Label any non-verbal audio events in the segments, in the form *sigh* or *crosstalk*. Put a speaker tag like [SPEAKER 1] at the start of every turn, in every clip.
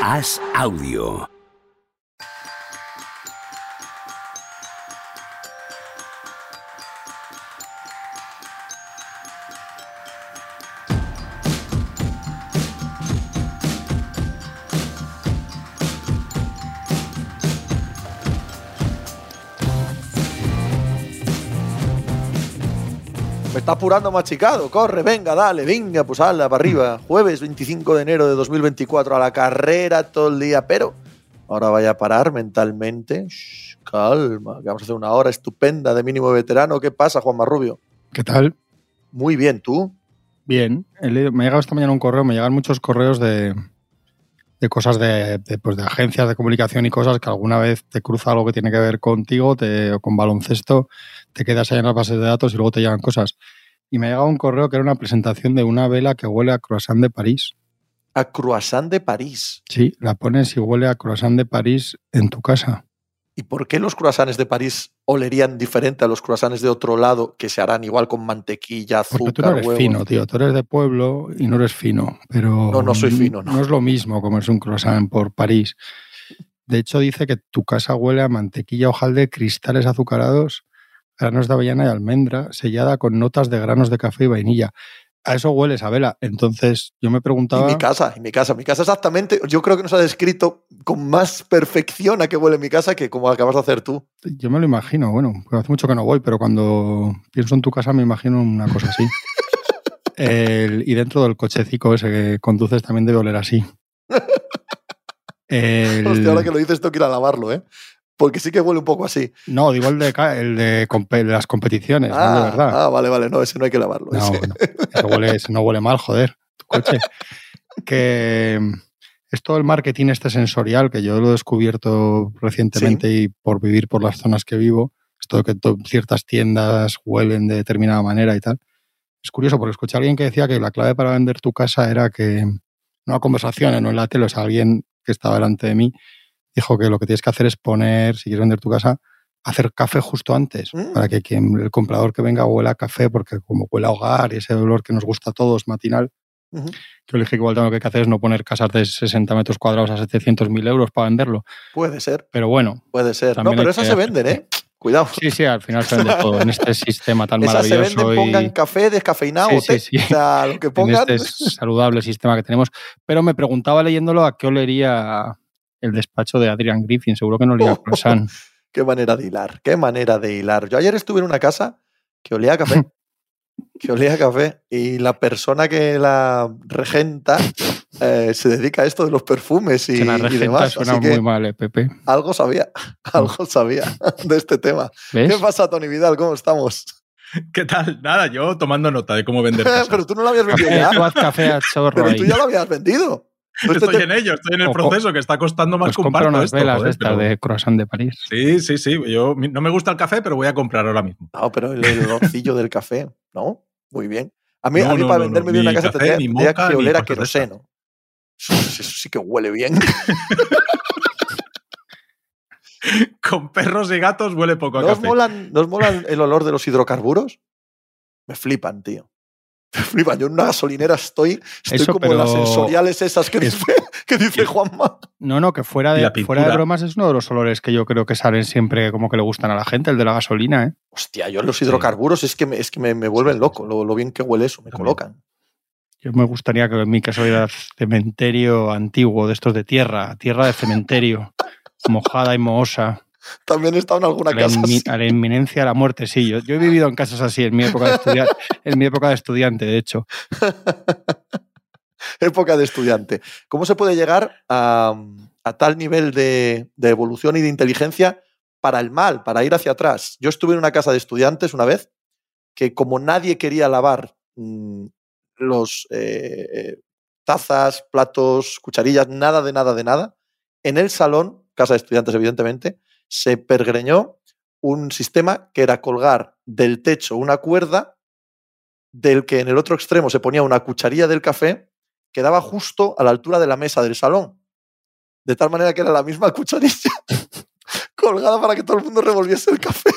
[SPEAKER 1] Haz audio.
[SPEAKER 2] Está apurando machicado. Corre, venga, dale, venga, pues ala, para arriba. Jueves 25 de enero de 2024 a la carrera todo el día, pero ahora vaya a parar mentalmente. Shh, calma, que vamos a hacer una hora estupenda de mínimo veterano. ¿Qué pasa, Juan Marrubio?
[SPEAKER 3] ¿Qué tal?
[SPEAKER 2] Muy bien, ¿tú?
[SPEAKER 3] Bien. Me ha llegado esta mañana un correo, me llegan muchos correos de, de cosas de, de, pues, de agencias de comunicación y cosas que alguna vez te cruza algo que tiene que ver contigo te, o con baloncesto, te quedas ahí en las bases de datos y luego te llegan cosas. Y me ha llegado un correo que era una presentación de una vela que huele a croissant de París.
[SPEAKER 2] A Croissant de París.
[SPEAKER 3] Sí, la pones y huele a croissant de París en tu casa.
[SPEAKER 2] ¿Y por qué los croissants de París olerían diferente a los croissants de otro lado que se harán igual con mantequilla, azúcar,
[SPEAKER 3] Porque tú no eres
[SPEAKER 2] huevos?
[SPEAKER 3] fino, tío. Tú eres de pueblo y no eres fino. Pero
[SPEAKER 2] No, no soy fino, no.
[SPEAKER 3] No es lo mismo comerse un croissant por París. De hecho, dice que tu casa huele a mantequilla, hojaldre, cristales azucarados, granos de avellana y almendra, sellada con notas de granos de café y vainilla. A eso huele, Isabela. Entonces, yo me
[SPEAKER 2] Y
[SPEAKER 3] preguntaba.
[SPEAKER 2] mi casa, y mi casa. Mi casa exactamente, yo creo que nos ha descrito con más perfección a qué huele mi casa que como acabas de hacer tú.
[SPEAKER 3] Yo me lo imagino, bueno, hace mucho que no voy, pero cuando pienso en tu casa me imagino una cosa así. *laughs* El- y dentro del cochecico ese que conduces también debe oler así. El- *laughs*
[SPEAKER 2] Hostia, ahora que lo dices tengo que ir a lavarlo, ¿eh? Porque sí que huele un poco así.
[SPEAKER 3] No, digo el de, el de, las competiciones, no el de
[SPEAKER 2] Ah,
[SPEAKER 3] verdad.
[SPEAKER 2] ah, vale, vale, no, ese no hay que lavarlo.
[SPEAKER 3] no, bueno, huele- no huele mal, joder, tu coche. *laughs* que mm, es todo el marketing este sensorial que yo lo he descubierto recientemente y por vivir por las zonas que vivo, esto de que ciertas tiendas huelen de determinada manera y tal. Es curioso porque escuché a alguien que decía que la clave para vender tu casa era que, no a conversaciones, no en la tele, o sea, alguien que estaba delante de mí dijo que lo que tienes que hacer es poner, si quieres vender tu casa, hacer café justo antes,
[SPEAKER 2] Mm.
[SPEAKER 3] para que quien, el comprador que venga huela a café, porque como huele a hogar y ese olor que nos gusta a todos matinal,
[SPEAKER 2] Ujú.
[SPEAKER 3] yo le dije que igual lo que hay que hacer es no poner casas de 60 metros cuadrados a 700.000 euros para venderlo.
[SPEAKER 2] Puede ser,
[SPEAKER 3] Pero bueno,
[SPEAKER 2] puede ser. No, pero esas
[SPEAKER 3] que
[SPEAKER 2] se venden, ¿eh? Cuidado.
[SPEAKER 3] sí, sí, al final se vende todo en este sistema tan
[SPEAKER 2] Esas se
[SPEAKER 3] maravilloso
[SPEAKER 2] venden, pongan café descafeinado
[SPEAKER 3] Sí,
[SPEAKER 2] té.
[SPEAKER 3] sí, sí.
[SPEAKER 2] O sea, lo que
[SPEAKER 3] en
[SPEAKER 2] pongan.
[SPEAKER 3] este saludable sistema que tenemos. Pero me preguntaba leyéndolo a qué olería el despacho de Adrian Griffin. Seguro que no olía a croissant. *laughs*
[SPEAKER 2] Qué manera de hilar, qué manera de hilar. Yo ayer estuve en una casa que olía a café. *laughs* que olía a café. Y la persona que la regenta eh, se dedica a esto de los perfumes y,
[SPEAKER 3] que la
[SPEAKER 2] y
[SPEAKER 3] regenta
[SPEAKER 2] demás.
[SPEAKER 3] suena
[SPEAKER 2] Así que
[SPEAKER 3] muy mal, ¿eh, Pepe?
[SPEAKER 2] algo sabía, *laughs* algo sabía de este tema.
[SPEAKER 3] ¿Ves?
[SPEAKER 2] ¿Qué pasa, Tony Vidal? ¿Cómo estamos?
[SPEAKER 4] ¿Qué tal? Nada, yo tomando nota de cómo vender casas.
[SPEAKER 2] Pero tú no lo habías vendido
[SPEAKER 3] Café,
[SPEAKER 2] ya.
[SPEAKER 3] tú haz café a chorro
[SPEAKER 2] Pero
[SPEAKER 3] ahí.
[SPEAKER 2] tú ya lo habías vendido.
[SPEAKER 4] Estoy
[SPEAKER 2] te-
[SPEAKER 4] en ello, estoy en el proceso que está costando más
[SPEAKER 3] Pues
[SPEAKER 4] que un
[SPEAKER 3] compra unas
[SPEAKER 4] esto,
[SPEAKER 3] velas
[SPEAKER 4] joder,
[SPEAKER 3] de estas
[SPEAKER 4] pero-
[SPEAKER 3] de croissant de París.
[SPEAKER 4] Sí, sí, sí. Yo no me gusta el café, pero voy a comprar ahora mismo.
[SPEAKER 2] No, pero el, olorcillo del café, ¿no? Muy bien. A mí,
[SPEAKER 4] No,
[SPEAKER 2] a mí
[SPEAKER 4] no,
[SPEAKER 2] para
[SPEAKER 4] no,
[SPEAKER 2] venderme
[SPEAKER 4] no,
[SPEAKER 2] bien una casa
[SPEAKER 4] café,
[SPEAKER 2] tendría,
[SPEAKER 4] ni
[SPEAKER 2] tendría que oler a queroseno. Eso, eso sí que huele bien. *laughs*
[SPEAKER 4] Con perros y gatos huele poco a
[SPEAKER 2] ¿No os,
[SPEAKER 4] café.
[SPEAKER 2] molan, ¿No os molan el olor de los hidrocarburos? Me flipan, tío. *laughs* Me flipan. Yo en una gasolinera estoy, estoy
[SPEAKER 3] Eso,
[SPEAKER 2] como las
[SPEAKER 3] pero-
[SPEAKER 2] sensoriales esas que
[SPEAKER 3] Es-
[SPEAKER 2] dice, que dice Juanma.
[SPEAKER 3] No, no, que fuera de, fuera de bromas es uno de los olores que yo creo que salen siempre como que le gustan a la gente, el de la gasolina, ¿eh?
[SPEAKER 2] Hostia, yo los hidrocarburos es que me, es que me, me vuelven loco lo, lo bien que huele eso, me
[SPEAKER 4] También.
[SPEAKER 2] colocan.
[SPEAKER 3] Yo me gustaría que en mi casa hubiera cementerio antiguo, de estos de tierra, tierra de cementerio, *laughs* mojada y mohosa,
[SPEAKER 2] También he estado en alguna
[SPEAKER 3] a
[SPEAKER 2] casa. así.
[SPEAKER 3] a la inminencia de la muerte. Sí, yo, yo he vivido en casas así en mi época de, estudia- *laughs* en mi época de estudiante, de hecho. *laughs*
[SPEAKER 2] Época de estudiante. ¿Cómo se puede llegar a, a tal nivel de, de evolución y de inteligencia para el mal, para ir hacia atrás? Yo estuve en una casa de estudiantes una vez que como nadie quería lavar mm, los eh, eh, tazas, platos, cucharillas, nada de nada de nada, en el salón, casa de estudiantes evidentemente, se pergreñó un sistema que era colgar del techo una cuerda del que en el otro extremo se ponía una cucharilla del café que daba justo a la altura de la mesa del salón. De tal manera que era la misma *laughs* cucharilla colgada para que todo el mundo revolviese el café.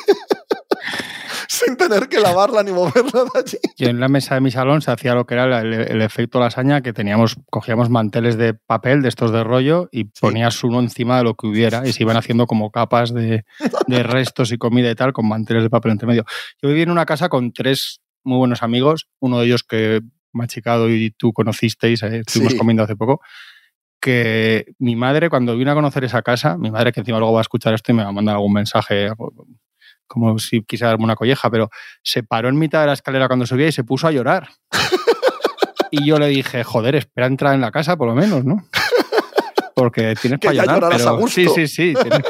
[SPEAKER 2] *laughs* sin tener que lavarla ni moverla de allí.
[SPEAKER 3] Yo en la mesa de mi salón se hacía lo que era el, el efecto lasaña, que teníamos, cogíamos manteles de papel de estos de rollo y ponías uno encima de lo que hubiera y se iban haciendo como capas de, de restos y comida y tal con manteles de papel entre medio. Yo viví en una casa con tres muy buenos amigos, uno de ellos que Machicado y tú conocisteis, eh, estuvimos
[SPEAKER 2] Sí.
[SPEAKER 3] comiendo hace poco, que mi madre, cuando vino a conocer esa casa, mi madre que encima luego va a escuchar esto y me va a mandar algún mensaje como si quisiera darme una colleja, pero se paró en mitad de la escalera cuando subía y se puso a llorar. *laughs* Y yo le dije, joder, espera a entrar en la casa por lo menos, ¿no? Porque tienes
[SPEAKER 2] Que
[SPEAKER 3] para llorar,
[SPEAKER 2] llorarás a
[SPEAKER 3] pero
[SPEAKER 2] gusto.
[SPEAKER 3] sí, sí, sí. tienes-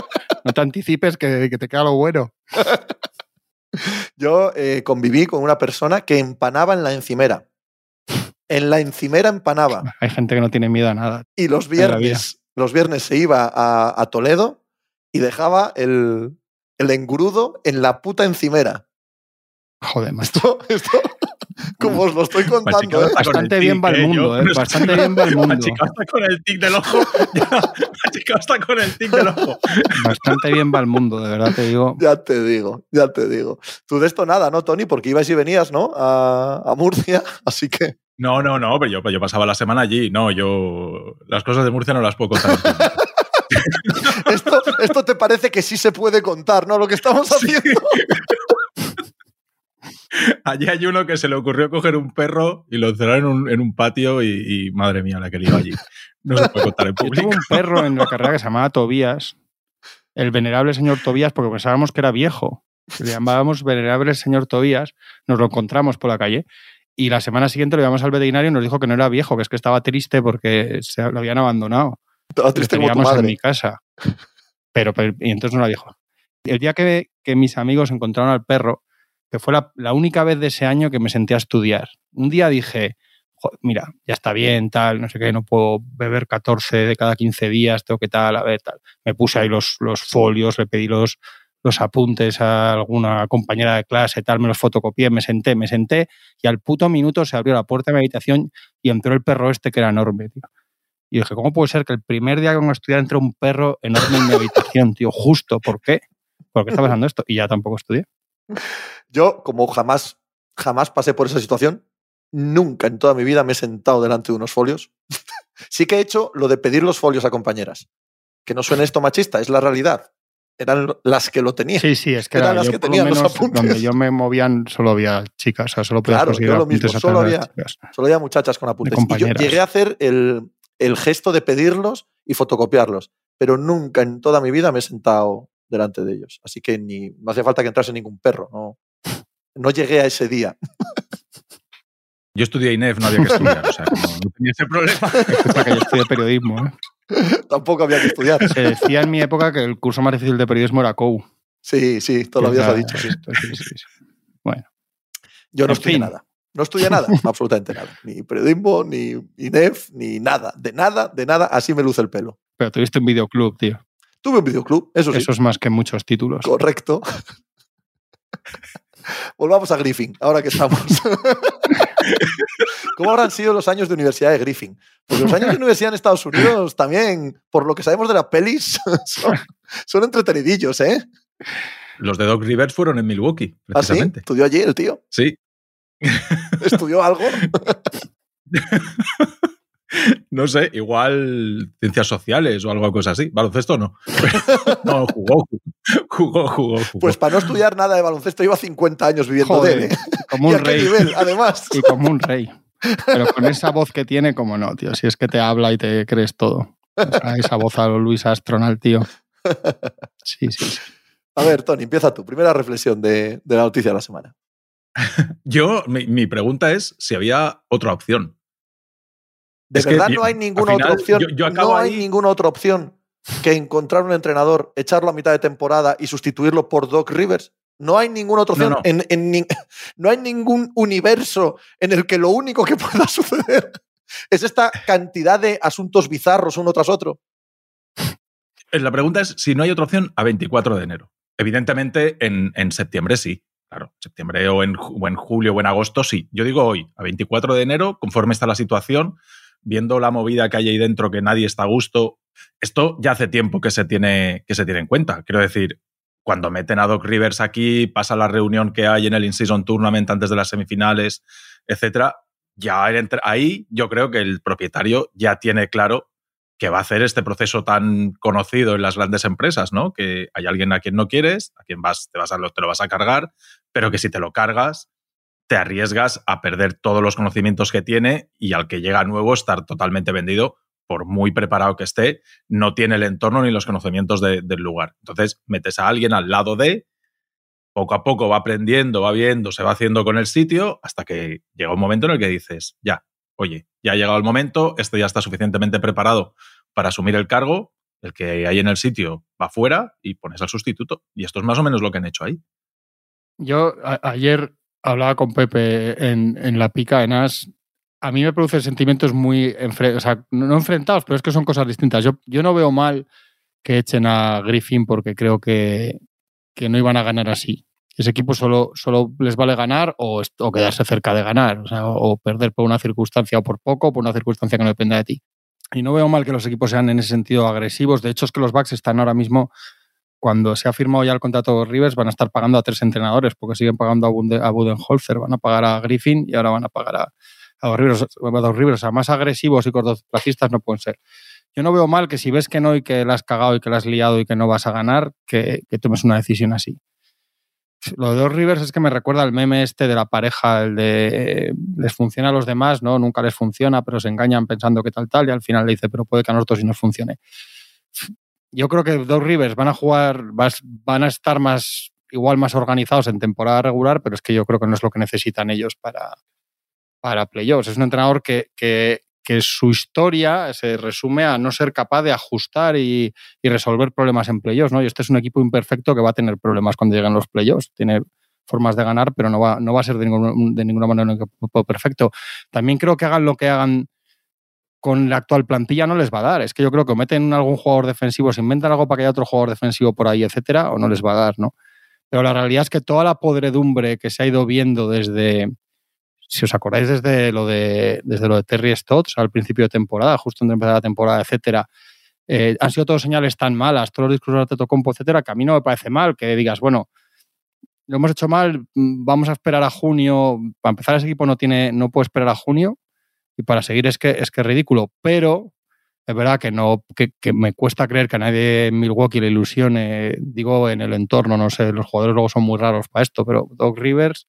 [SPEAKER 3] no te anticipes que, que te queda lo bueno.
[SPEAKER 2] Yo eh, conviví con una persona que empanaba en la encimera. En la encimera empanaba.
[SPEAKER 3] Hay gente que no tiene miedo a nada.
[SPEAKER 2] Y los viernes, los viernes se iba a, a Toledo y dejaba el, el engrudo en la puta encimera.
[SPEAKER 3] Joder, macho.
[SPEAKER 2] Esto, esto, *laughs* como os lo estoy contando, ¿eh?
[SPEAKER 4] con
[SPEAKER 3] Bastante bien
[SPEAKER 4] tic,
[SPEAKER 3] va el
[SPEAKER 4] ¿eh?
[SPEAKER 3] mundo, ¿eh? Bastante bien va el *laughs* mundo.
[SPEAKER 4] Machicado está con el tic del ojo. *laughs* Ya, Machicado está con el tic del ojo.
[SPEAKER 3] Bastante bien va el mundo, de verdad te digo.
[SPEAKER 2] Ya te digo, ya te digo. Tú de esto nada, ¿no, Tony? Porque ibas y venías, ¿no? A, a Murcia, así que
[SPEAKER 4] No, no, no, pero yo, yo pasaba la semana allí. No, yo. Las cosas de Murcia no las puedo contar.
[SPEAKER 2] Esto, esto te parece que sí se puede contar, ¿no? Lo que estamos haciendo. *laughs*
[SPEAKER 4] Allí hay uno que se le ocurrió coger un perro y lo encerrar en un, en un patio y, y, madre mía, la que lió allí. No se puede contar en
[SPEAKER 3] Yo tuve
[SPEAKER 4] público.
[SPEAKER 3] un perro en la *laughs* carrera que se llamaba Tobías, el venerable señor Tobías, porque pensábamos que era viejo. Le llamábamos venerable señor Tobías, nos lo encontramos por la calle y la semana siguiente lo llevamos al veterinario y nos dijo que no era viejo, que es que estaba triste porque se lo habían abandonado.
[SPEAKER 2] Estaba
[SPEAKER 3] Lo
[SPEAKER 2] triste como tu
[SPEAKER 3] teníamos en mi
[SPEAKER 2] madre.
[SPEAKER 3] casa. Pero, y entonces no la dijo. El día que, mis amigos encontraron al perro, que fue la, única vez de ese año que me senté a estudiar. Un día dije, "Joder, mira, ya está bien, tal, no sé qué, no puedo beber 14 de cada 15 días, tengo que tal, a ver, tal. Me puse ahí los, los folios, le pedí los, los apuntes a alguna compañera de clase, tal, me los fotocopié, me senté, me senté y al puto minuto se abrió la puerta de mi habitación y entró el perro este que era enorme, tío. Y dije, ¿cómo puede ser que el primer día que vengo a estudiar entre un perro enorme en mi habitación, tío? Justo, ¿por qué? ¿Por qué está pasando esto? Y ya tampoco estudié.
[SPEAKER 2] Yo, como jamás, jamás pasé por esa situación, nunca en toda mi vida me he sentado delante de unos folios. *laughs* sí que he hecho lo de pedir los folios a compañeras. Que no suene esto machista, es la realidad. Eran las que lo tenían.
[SPEAKER 3] Sí, sí, es que
[SPEAKER 2] Eran
[SPEAKER 3] era,
[SPEAKER 2] las
[SPEAKER 3] yo
[SPEAKER 2] que tenían los apuntes.
[SPEAKER 3] donde yo me movían solo había chicas, o sea, solo podías
[SPEAKER 2] Claro, yo lo mismo, solo había-. Solo había muchachas con apuntes. Y yo llegué a hacer el, el gesto de pedirlos y fotocopiarlos, pero nunca en toda mi vida me he sentado delante de ellos. Así que ni, no hacía falta que entrase ningún perro. No, no llegué a ese día. *laughs*
[SPEAKER 4] Yo estudié INEF, no había que estudiar. O sea, no tenía ese problema. *laughs*
[SPEAKER 3] Escucha que yo estudié periodismo. ¿eh? *laughs*
[SPEAKER 2] Tampoco había que estudiar.
[SPEAKER 3] Se decía en mi época que el curso más difícil de periodismo era COU.
[SPEAKER 2] Sí, sí, todavía se ha
[SPEAKER 3] Era
[SPEAKER 2] dicho. sí.
[SPEAKER 3] esto, sí, sí, sí. Bueno,
[SPEAKER 2] Yo no
[SPEAKER 3] En
[SPEAKER 2] estudié
[SPEAKER 3] fin.
[SPEAKER 2] nada. No estudié nada, *laughs* absolutamente nada. Ni periodismo, ni INEF, ni nada. De nada, de nada. Así me luce el pelo.
[SPEAKER 3] pero tuviste un videoclub, tío.
[SPEAKER 2] Tuve un videoclub, eso sí.
[SPEAKER 3] Eso es más que muchos títulos.
[SPEAKER 2] Correcto. *laughs* Volvamos a Griffin, ahora que estamos. *laughs* ¿Cómo habrán sido los años de universidad de Griffin? Porque los años de universidad en Estados Unidos también, por lo que sabemos de las pelis, son, son entretenidillos, ¿eh?
[SPEAKER 4] Los de Doc Rivers fueron en Milwaukee,
[SPEAKER 2] ¿Ah, sí?
[SPEAKER 4] precisamente.
[SPEAKER 2] ¿Estudió allí el tío?
[SPEAKER 4] sí. *laughs*
[SPEAKER 2] ¿Estudió algo? *laughs*
[SPEAKER 4] No sé, igual ciencias sociales o algo cosa así. Baloncesto no. *laughs* no, jugó, jugó, jugó, jugó.
[SPEAKER 2] Pues para no estudiar nada de baloncesto lleva 50 años viviendo
[SPEAKER 3] Joder,
[SPEAKER 2] de él, ¿eh?
[SPEAKER 3] como
[SPEAKER 2] ¿Y
[SPEAKER 3] un
[SPEAKER 2] qué
[SPEAKER 3] rey.
[SPEAKER 2] nivel, además?
[SPEAKER 3] Y como un rey. Pero con esa voz que tiene, como no, tío. Si es que te habla y te crees todo. O sea, esa voz a lo Luis Astronal, tío. Sí, sí, sí.
[SPEAKER 2] A ver, Tony, empieza tú. Primera reflexión de, de la noticia de la semana. *laughs*
[SPEAKER 4] Yo, mi, mi pregunta es si había otra opción.
[SPEAKER 2] De
[SPEAKER 4] Es
[SPEAKER 2] verdad no hay ninguna otra opción.
[SPEAKER 4] yo- yo acabo
[SPEAKER 2] no hay
[SPEAKER 4] ahí-
[SPEAKER 2] ninguna otra opción que encontrar un entrenador, echarlo a mitad de temporada y sustituirlo por Doc Rivers. No hay ninguna otra opción.
[SPEAKER 4] no.
[SPEAKER 2] En, *laughs* no hay ningún universo en el que lo único que *laughs* pueda suceder es esta cantidad de asuntos bizarros uno tras otro.
[SPEAKER 4] Eh, La pregunta es si no hay otra opción a 24 de enero. Evidentemente, en, en septiembre sí. Claro, septiembre o en, julio o en agosto sí. Yo digo hoy, a 24 de enero, conforme está la situación, viendo la movida que hay ahí dentro, que nadie está a gusto. Esto ya hace tiempo que se tiene, que se tiene en cuenta. Quiero decir, cuando meten a Doc Rivers aquí, pasa la reunión que hay en el In-Season Tournament antes de las semifinales, etcétera, ya ahí yo creo que el propietario ya tiene claro que va a hacer este proceso tan conocido en las grandes empresas, ¿no? Que hay alguien a quien no quieres, a quien vas, te, vas a, te lo vas a cargar, pero que si te lo cargas, te arriesgas a perder todos los conocimientos que tiene y al que llega nuevo estar totalmente vendido, por muy preparado que esté, no tiene el entorno ni los conocimientos del lugar. Entonces, metes a alguien al lado de, poco a poco va aprendiendo, va viendo, se va haciendo con el sitio, hasta que llega un momento en el que dices, ya, oye, ya ha llegado el momento, este ya está suficientemente preparado para asumir el cargo, el que hay en el sitio va fuera y pones al sustituto. Y esto es más o menos lo que han hecho ahí.
[SPEAKER 3] Yo ayer hablaba con Pepe en, la pica en As. A mí me producen sentimientos muy, no enfrentados, pero es que son cosas distintas. Yo, yo no veo mal que echen a Griffin porque creo que, que no iban a ganar así. Ese equipo solo, solo les vale ganar o, quedarse cerca de ganar, o, perder por una circunstancia o por poco, por una circunstancia que no dependa de ti. Y no veo mal que los equipos sean en ese sentido agresivos. De hecho, es que los Bucks están ahora mismo, cuando se ha firmado ya el contrato de Rivers, van a estar pagando a tres entrenadores, porque siguen pagando a, Budenholzer, van a pagar a Griffin y ahora van a pagar a, a Rivers. A Rivers. O sea, más agresivos y cortoplacistas no pueden ser yo no veo mal que si ves que no y que la has cagado y que la has liado y que no vas a ganar, que, tomes una decisión así. Lo de dos Rivers es que me recuerda al meme este de la pareja, el de les funciona a los demás, ¿no? Nunca les funciona, pero se engañan pensando que tal, tal, y al final le dice, pero puede que a nosotros sí nos funcione. Yo creo que dos Rivers van a jugar, van a estar más, igual más organizados en temporada regular, pero es que yo creo que no es lo que necesitan ellos para, para playoffs. Es un entrenador que, que, que su historia se resume a no ser capaz de ajustar y, resolver problemas en playoffs, ¿no? Y este es un equipo imperfecto que va a tener problemas cuando lleguen los playoffs. Tiene formas de ganar, pero no va, no va a ser de, de ninguna manera un equipo perfecto. También creo que hagan lo que hagan con la actual plantilla no les va a dar. Es que yo creo que meten algún jugador defensivo, se inventan algo para que haya otro jugador defensivo por ahí, etcétera, o no les va a dar, ¿no? Pero la realidad es que toda la podredumbre que se ha ido viendo desde, si os acordáis desde lo de, desde lo de Terry Stotts al principio de temporada, justo antes de empezar la temporada, etcétera, eh, han sido todos señales tan malas, todos los discursos de Compo, etcétera, que a mí no me parece mal que digas, bueno, lo hemos hecho mal, mm, vamos a esperar a junio. Para empezar, ese equipo no tiene, no puede esperar a junio, y para seguir es que es que ridículo. Pero es verdad que no, que, me cuesta creer que a nadie en Milwaukee le ilusione, digo, en el entorno, no sé, los jugadores luego son muy raros para esto, pero Doc Rivers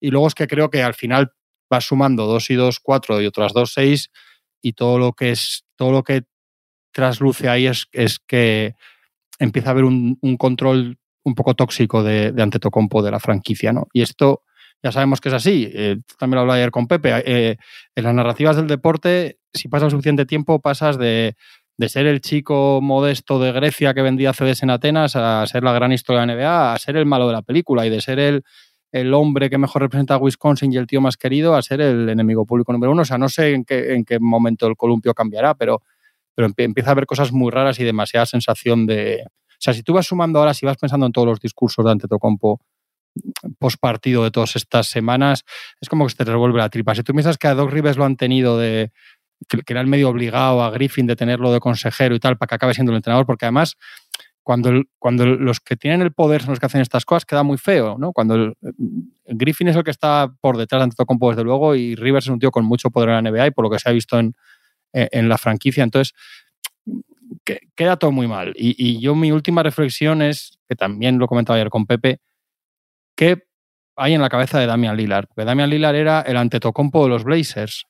[SPEAKER 3] y luego es que creo que al final vas sumando 2 y 2, 4 y otras 2, 6 y todo lo que es todo lo que trasluce ahí es, es que empieza a haber un, control un poco tóxico de, de Antetokounmpo de la franquicia, ¿no? Y esto ya sabemos que es así. Eh, también lo hablaba ayer con Pepe. Eh, en las narrativas del deporte, si pasas suficiente tiempo, pasas de, de, ser el chico modesto de Grecia que vendía CDs en Atenas a ser la gran historia de la NBA, a ser el malo de la película y de ser el, el hombre que mejor representa a Wisconsin y el tío más querido a ser el enemigo público número uno. O sea, no sé en qué, en qué momento el columpio cambiará, pero, pero empieza a haber cosas muy raras y demasiada sensación de... O sea, si tú vas sumando ahora, si vas pensando en todos los discursos de Antetokounmpo post partido de todas estas semanas, es como que se te revuelve la tripa. Si tú piensas que a Doc Rivers lo han tenido de que, era el medio obligado a Griffin de tenerlo de consejero y tal para que acabe siendo el entrenador, porque además cuando, los que tienen el poder son los que hacen estas cosas, queda muy feo, ¿no? Cuando el, Griffin es el que está por detrás de Antetokounmpo, desde luego, y Rivers es un tío con mucho poder en la NBA y por lo que se ha visto en, en la franquicia. Entonces, queda todo muy mal. Y, yo mi última reflexión es, que también lo comentaba ayer con Pepe, ¿qué hay en la cabeza de Damian Lillard? Porque Damian Lillard era el Antetokounmpo de los Blazers.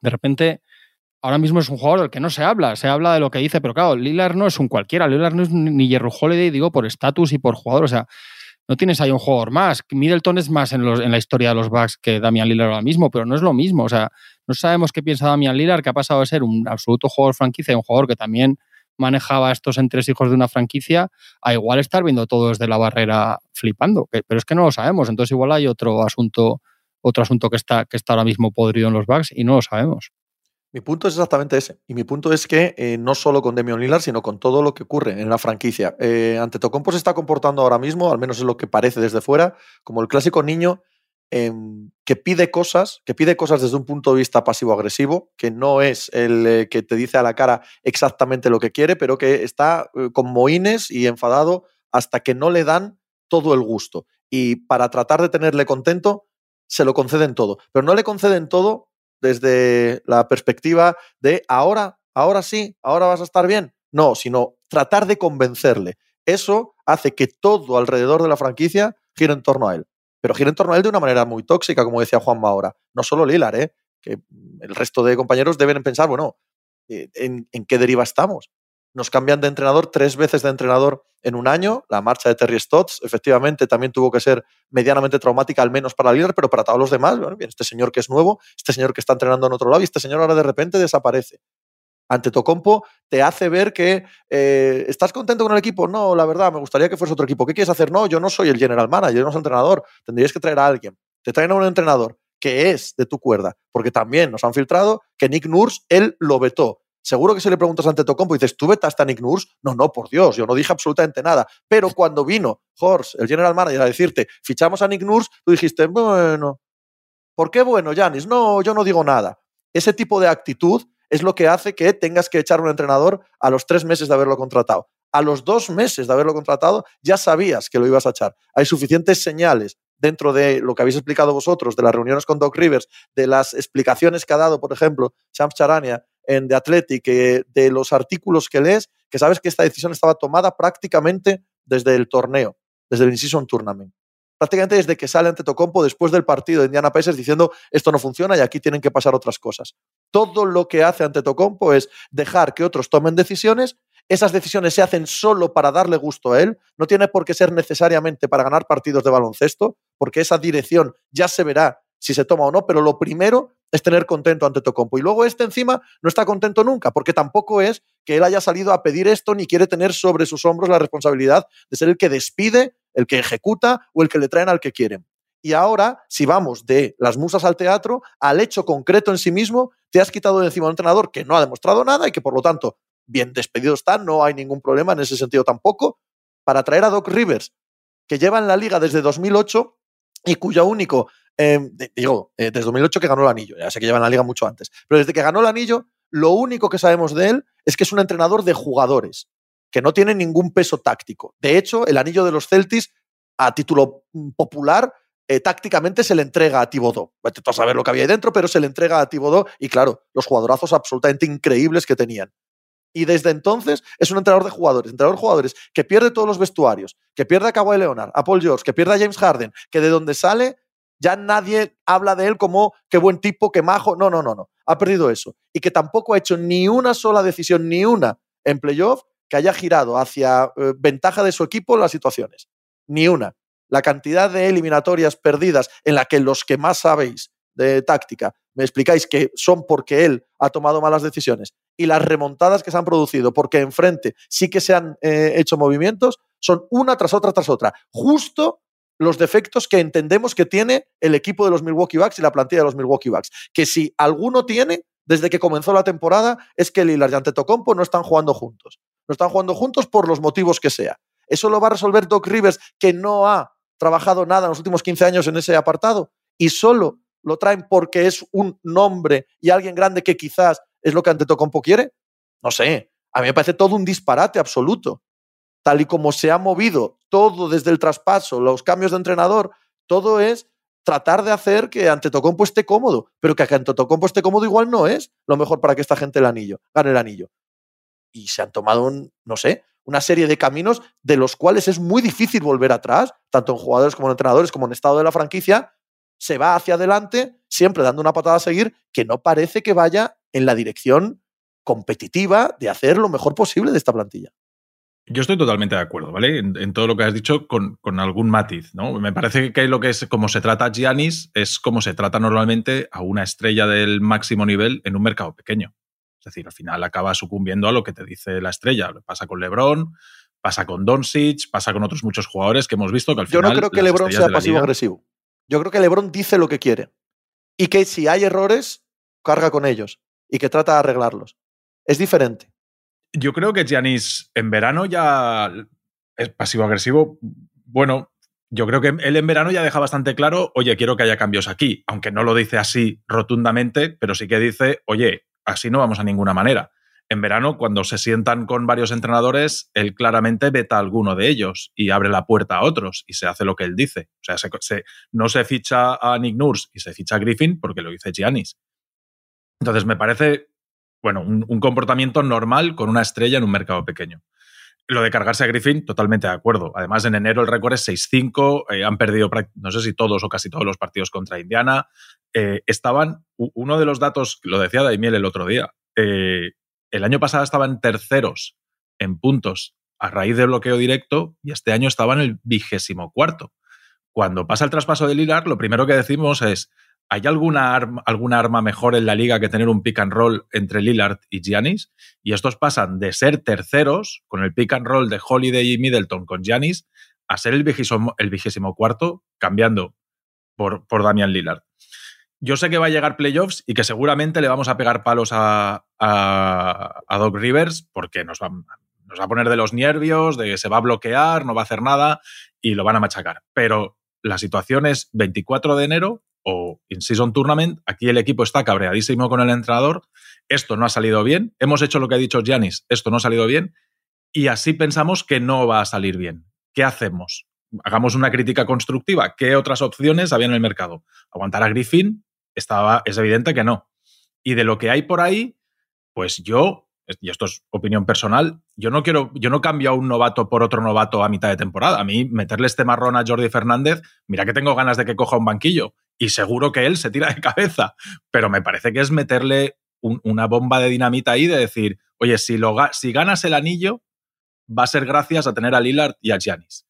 [SPEAKER 3] De repente ahora mismo es un jugador del que no se habla, se habla de lo que dice, pero claro, Lillard no es un cualquiera, Lillard no es ni Jerry Holiday, digo, por estatus y por jugador, o sea, no tienes ahí un jugador más. Middleton es más en, la historia de los Bucks que Damian Lillard ahora mismo, pero no es lo mismo, o sea, no sabemos qué piensa Damian Lillard, que ha pasado de ser un absoluto jugador franquicia, un jugador que también manejaba estos entresijos de una franquicia, a igual estar viendo todo desde la barrera flipando, pero es que no lo sabemos, entonces igual hay otro asunto otro asunto que está, que está ahora mismo podrido en los Bucks y no lo sabemos.
[SPEAKER 2] Mi punto es exactamente ese. Y mi punto es que eh, no solo con Demion Lillard, sino con todo lo que ocurre en la franquicia. Eh, ante Tocompo se está comportando ahora mismo, al menos es lo que parece desde fuera, como el clásico niño em, que pide cosas, que pide cosas desde un punto de vista pasivo-agresivo, que no es el eh, que te dice a la cara exactamente lo que quiere, pero que está con moines y enfadado hasta que no le dan todo el gusto. Y para tratar de tenerle contento, se lo conceden todo. Pero no le conceden todo desde la perspectiva de ahora, ahora sí, ahora vas a estar bien. No, sino tratar de convencerle. Eso hace que todo alrededor de la franquicia gire en torno a él. Pero gire en torno a él de una manera muy tóxica, como decía Juanma ahora. No solo Lilar, ¿eh? que el resto de compañeros deben pensar, bueno, eh, ¿en, ¿en, qué deriva estamos? Nos cambian de entrenador tres veces de entrenador en un año. La marcha de Terry Stotts, efectivamente, también tuvo que ser medianamente traumática, al menos para Lillard, pero para todos los demás. Bueno, bien, este señor que es nuevo, este señor que está entrenando en otro lado y este señor ahora de repente desaparece. Ante Tocompo te hace ver que eh, estás contento con el equipo. No, la verdad, me gustaría que fuese otro equipo. ¿Qué quieres hacer? No, yo no soy el general manager, yo no soy entrenador. Tendrías que traer a alguien. Te traen a un entrenador que es de tu cuerda, porque también nos han filtrado que Nick Nurse, él lo vetó. Seguro que si le preguntas ante Tocompo y dices, ¿tú vetaste a Nick Nurse? No, no, por Dios, yo no dije absolutamente nada. Pero cuando vino Horst, el general manager, a decirte, fichamos a Nick Nurse, tú dijiste, bueno, ¿por qué bueno, Janis? No, yo no digo nada. Ese tipo de actitud es lo que hace que tengas que echar un entrenador a los tres meses de haberlo contratado. A los dos meses de haberlo contratado ya sabías que lo ibas a echar. Hay suficientes señales dentro de lo que habéis explicado vosotros, de las reuniones con Doc Rivers, de las explicaciones que ha dado, por ejemplo, Shams Charania en The Athletic, de los artículos que lees, que sabes que esta decisión estaba tomada prácticamente desde el torneo, desde el In-Season Tournament. Prácticamente desde que sale ante Tocompo después del partido de Indiana Pacers diciendo esto no funciona y aquí tienen que pasar otras cosas. Todo lo que hace ante Tocompo es dejar que otros tomen decisiones esas decisiones se hacen solo para darle gusto a él, no tiene por qué ser necesariamente para ganar partidos de baloncesto, porque esa dirección ya se verá si se toma o no, pero lo primero es tener contento ante Tocompo. Y luego este encima no está contento nunca, porque tampoco es que él haya salido a pedir esto ni quiere tener sobre sus hombros la responsabilidad de ser el que despide, el que ejecuta o el que le traen al que quieren. Y ahora, si vamos de las musas al teatro, al hecho concreto en sí mismo, te has quitado de encima un entrenador que no ha demostrado nada y que por lo tanto bien despedido está, no hay ningún problema en ese sentido tampoco, para traer a Doc Rivers, que lleva en la liga desde 2008 y cuyo único eh, digo, eh, desde 2008 que ganó el anillo, ya sé que lleva en la liga mucho antes, pero desde que ganó el anillo, lo único que sabemos de él es que es un entrenador de jugadores, que no tiene ningún peso táctico. De hecho, el anillo de los Celtics, a título mm, popular, eh, tácticamente se le entrega a Thibodeau. Vete saber lo que había ahí dentro, pero se le entrega a Thibodeau y claro, los jugadorazos absolutamente increíbles que tenían. Y desde entonces es un entrenador de jugadores, entrenador de jugadores que pierde todos los vestuarios, que pierde a Kawhi Leonard, a Paul George, que pierde a James Harden, que de donde sale ya nadie habla de él como qué buen tipo, qué majo. No, no, no, no. Ha perdido eso. Y que tampoco ha hecho ni una sola decisión, ni una en playoff que haya girado hacia eh, ventaja de su equipo en las situaciones. Ni una. La cantidad de eliminatorias perdidas en la que los que más sabéis de táctica me explicáis que son porque él ha tomado malas decisiones y las remontadas que se han producido porque enfrente sí que se han eh, hecho movimientos son una tras otra tras otra. Justo los defectos que entendemos que tiene el equipo de los Milwaukee Bucks y la plantilla de los Milwaukee Bucks. Que si alguno tiene, desde que comenzó la temporada, es que Lillard y Antetokounmpo no están jugando juntos. No están jugando juntos por los motivos que sea. Eso lo va a resolver Doc Rivers, que no ha trabajado nada en los últimos 15 años en ese apartado y solo lo traen porque es un nombre y alguien grande que quizás es lo que Antetokounmpo quiere. No sé, a mí me parece todo un disparate absoluto tal y como se ha movido todo desde el traspaso, los cambios de entrenador, todo es tratar de hacer que Antetokounmpo esté cómodo, pero que Antetokounmpo esté cómodo igual no es lo mejor para que esta gente el anillo, gane el anillo. Y se han tomado, un, no sé, una serie de caminos de los cuales es muy difícil volver atrás, tanto en jugadores como en entrenadores, como en estado de la franquicia, se va hacia adelante, siempre dando una patada a seguir que no parece que vaya en la dirección competitiva de hacer lo mejor posible de esta plantilla.
[SPEAKER 4] Yo estoy totalmente de acuerdo, ¿vale? En, todo lo que has dicho con, algún matiz, ¿no? Me parece que lo que es como se trata a Giannis es como se trata normalmente a una estrella del máximo nivel en un mercado pequeño. Es decir, al final acaba sucumbiendo a lo que te dice la estrella. Pasa con LeBron, pasa con Doncic, pasa con otros muchos jugadores que hemos visto que al final.
[SPEAKER 2] Yo no creo que LeBron sea pasivo-agresivo. Yo creo que LeBron dice lo que quiere. Y que si hay errores, carga con ellos. Y que trata de arreglarlos. Es diferente.
[SPEAKER 4] Yo creo que Giannis en verano ya es pasivo-agresivo. Bueno, yo creo que él en verano ya deja bastante claro, oye, quiero que haya cambios aquí, aunque no lo dice así rotundamente, pero sí que dice, oye, así no vamos a ninguna manera. En verano, cuando se sientan con varios entrenadores, él claramente veta a alguno de ellos y abre la puerta a otros y se hace lo que él dice. O sea, no se ficha a Nick Nurse y se ficha a Griffin porque lo dice Giannis. Entonces, me parece, bueno, un, comportamiento normal con una estrella en un mercado pequeño. Lo de cargarse a Griffin, totalmente de acuerdo. Además, en enero el récord es 6-5, eh, han perdido, no sé si todos o casi todos los partidos contra Indiana. Eh, estaban, uno de los datos, lo decía Daimiel el otro día, eh, el año pasado estaban terceros en puntos a raíz del bloqueo directo y este año estaban el vigésimo cuarto. Cuando pasa el traspaso de Lillard, lo primero que decimos es, ¿hay alguna arma, alguna arma mejor en la liga que tener un pick and roll entre Lillard y Giannis? Y estos pasan de ser terceros con el pick and roll de Holiday y Middleton con Giannis a ser el vigésimo, el vigésimo cuarto cambiando por, por Damian Lillard yo sé que va a llegar playoffs y que seguramente le vamos a pegar palos a, a, Doc Rivers porque nos va, nos va a poner de los nervios, de que se va a bloquear, no va a hacer nada y lo van a machacar. Pero la situación es 24 de enero o in season tournament, aquí el equipo está cabreadísimo con el entrenador, esto no ha salido bien, hemos hecho lo que ha dicho Giannis, esto no ha salido bien y así pensamos que no va a salir bien. ¿Qué hacemos? Hagamos una crítica constructiva. ¿Qué otras opciones había en el mercado? ¿Aguantar a Griffin? estaba, es evidente que no. Y de lo que hay por ahí, pues yo, y esto es opinión personal, yo no quiero, yo no cambio a un novato por otro novato a mitad de temporada. A mí, meterle este marrón a Jordi Fernández, mira que tengo ganas de que coja un banquillo. Y seguro que él se tira de cabeza. Pero me parece que es meterle una bomba de dinamita ahí de decir, oye, si, ganas el anillo, va a ser gracias a tener a Lillard y a Giannis.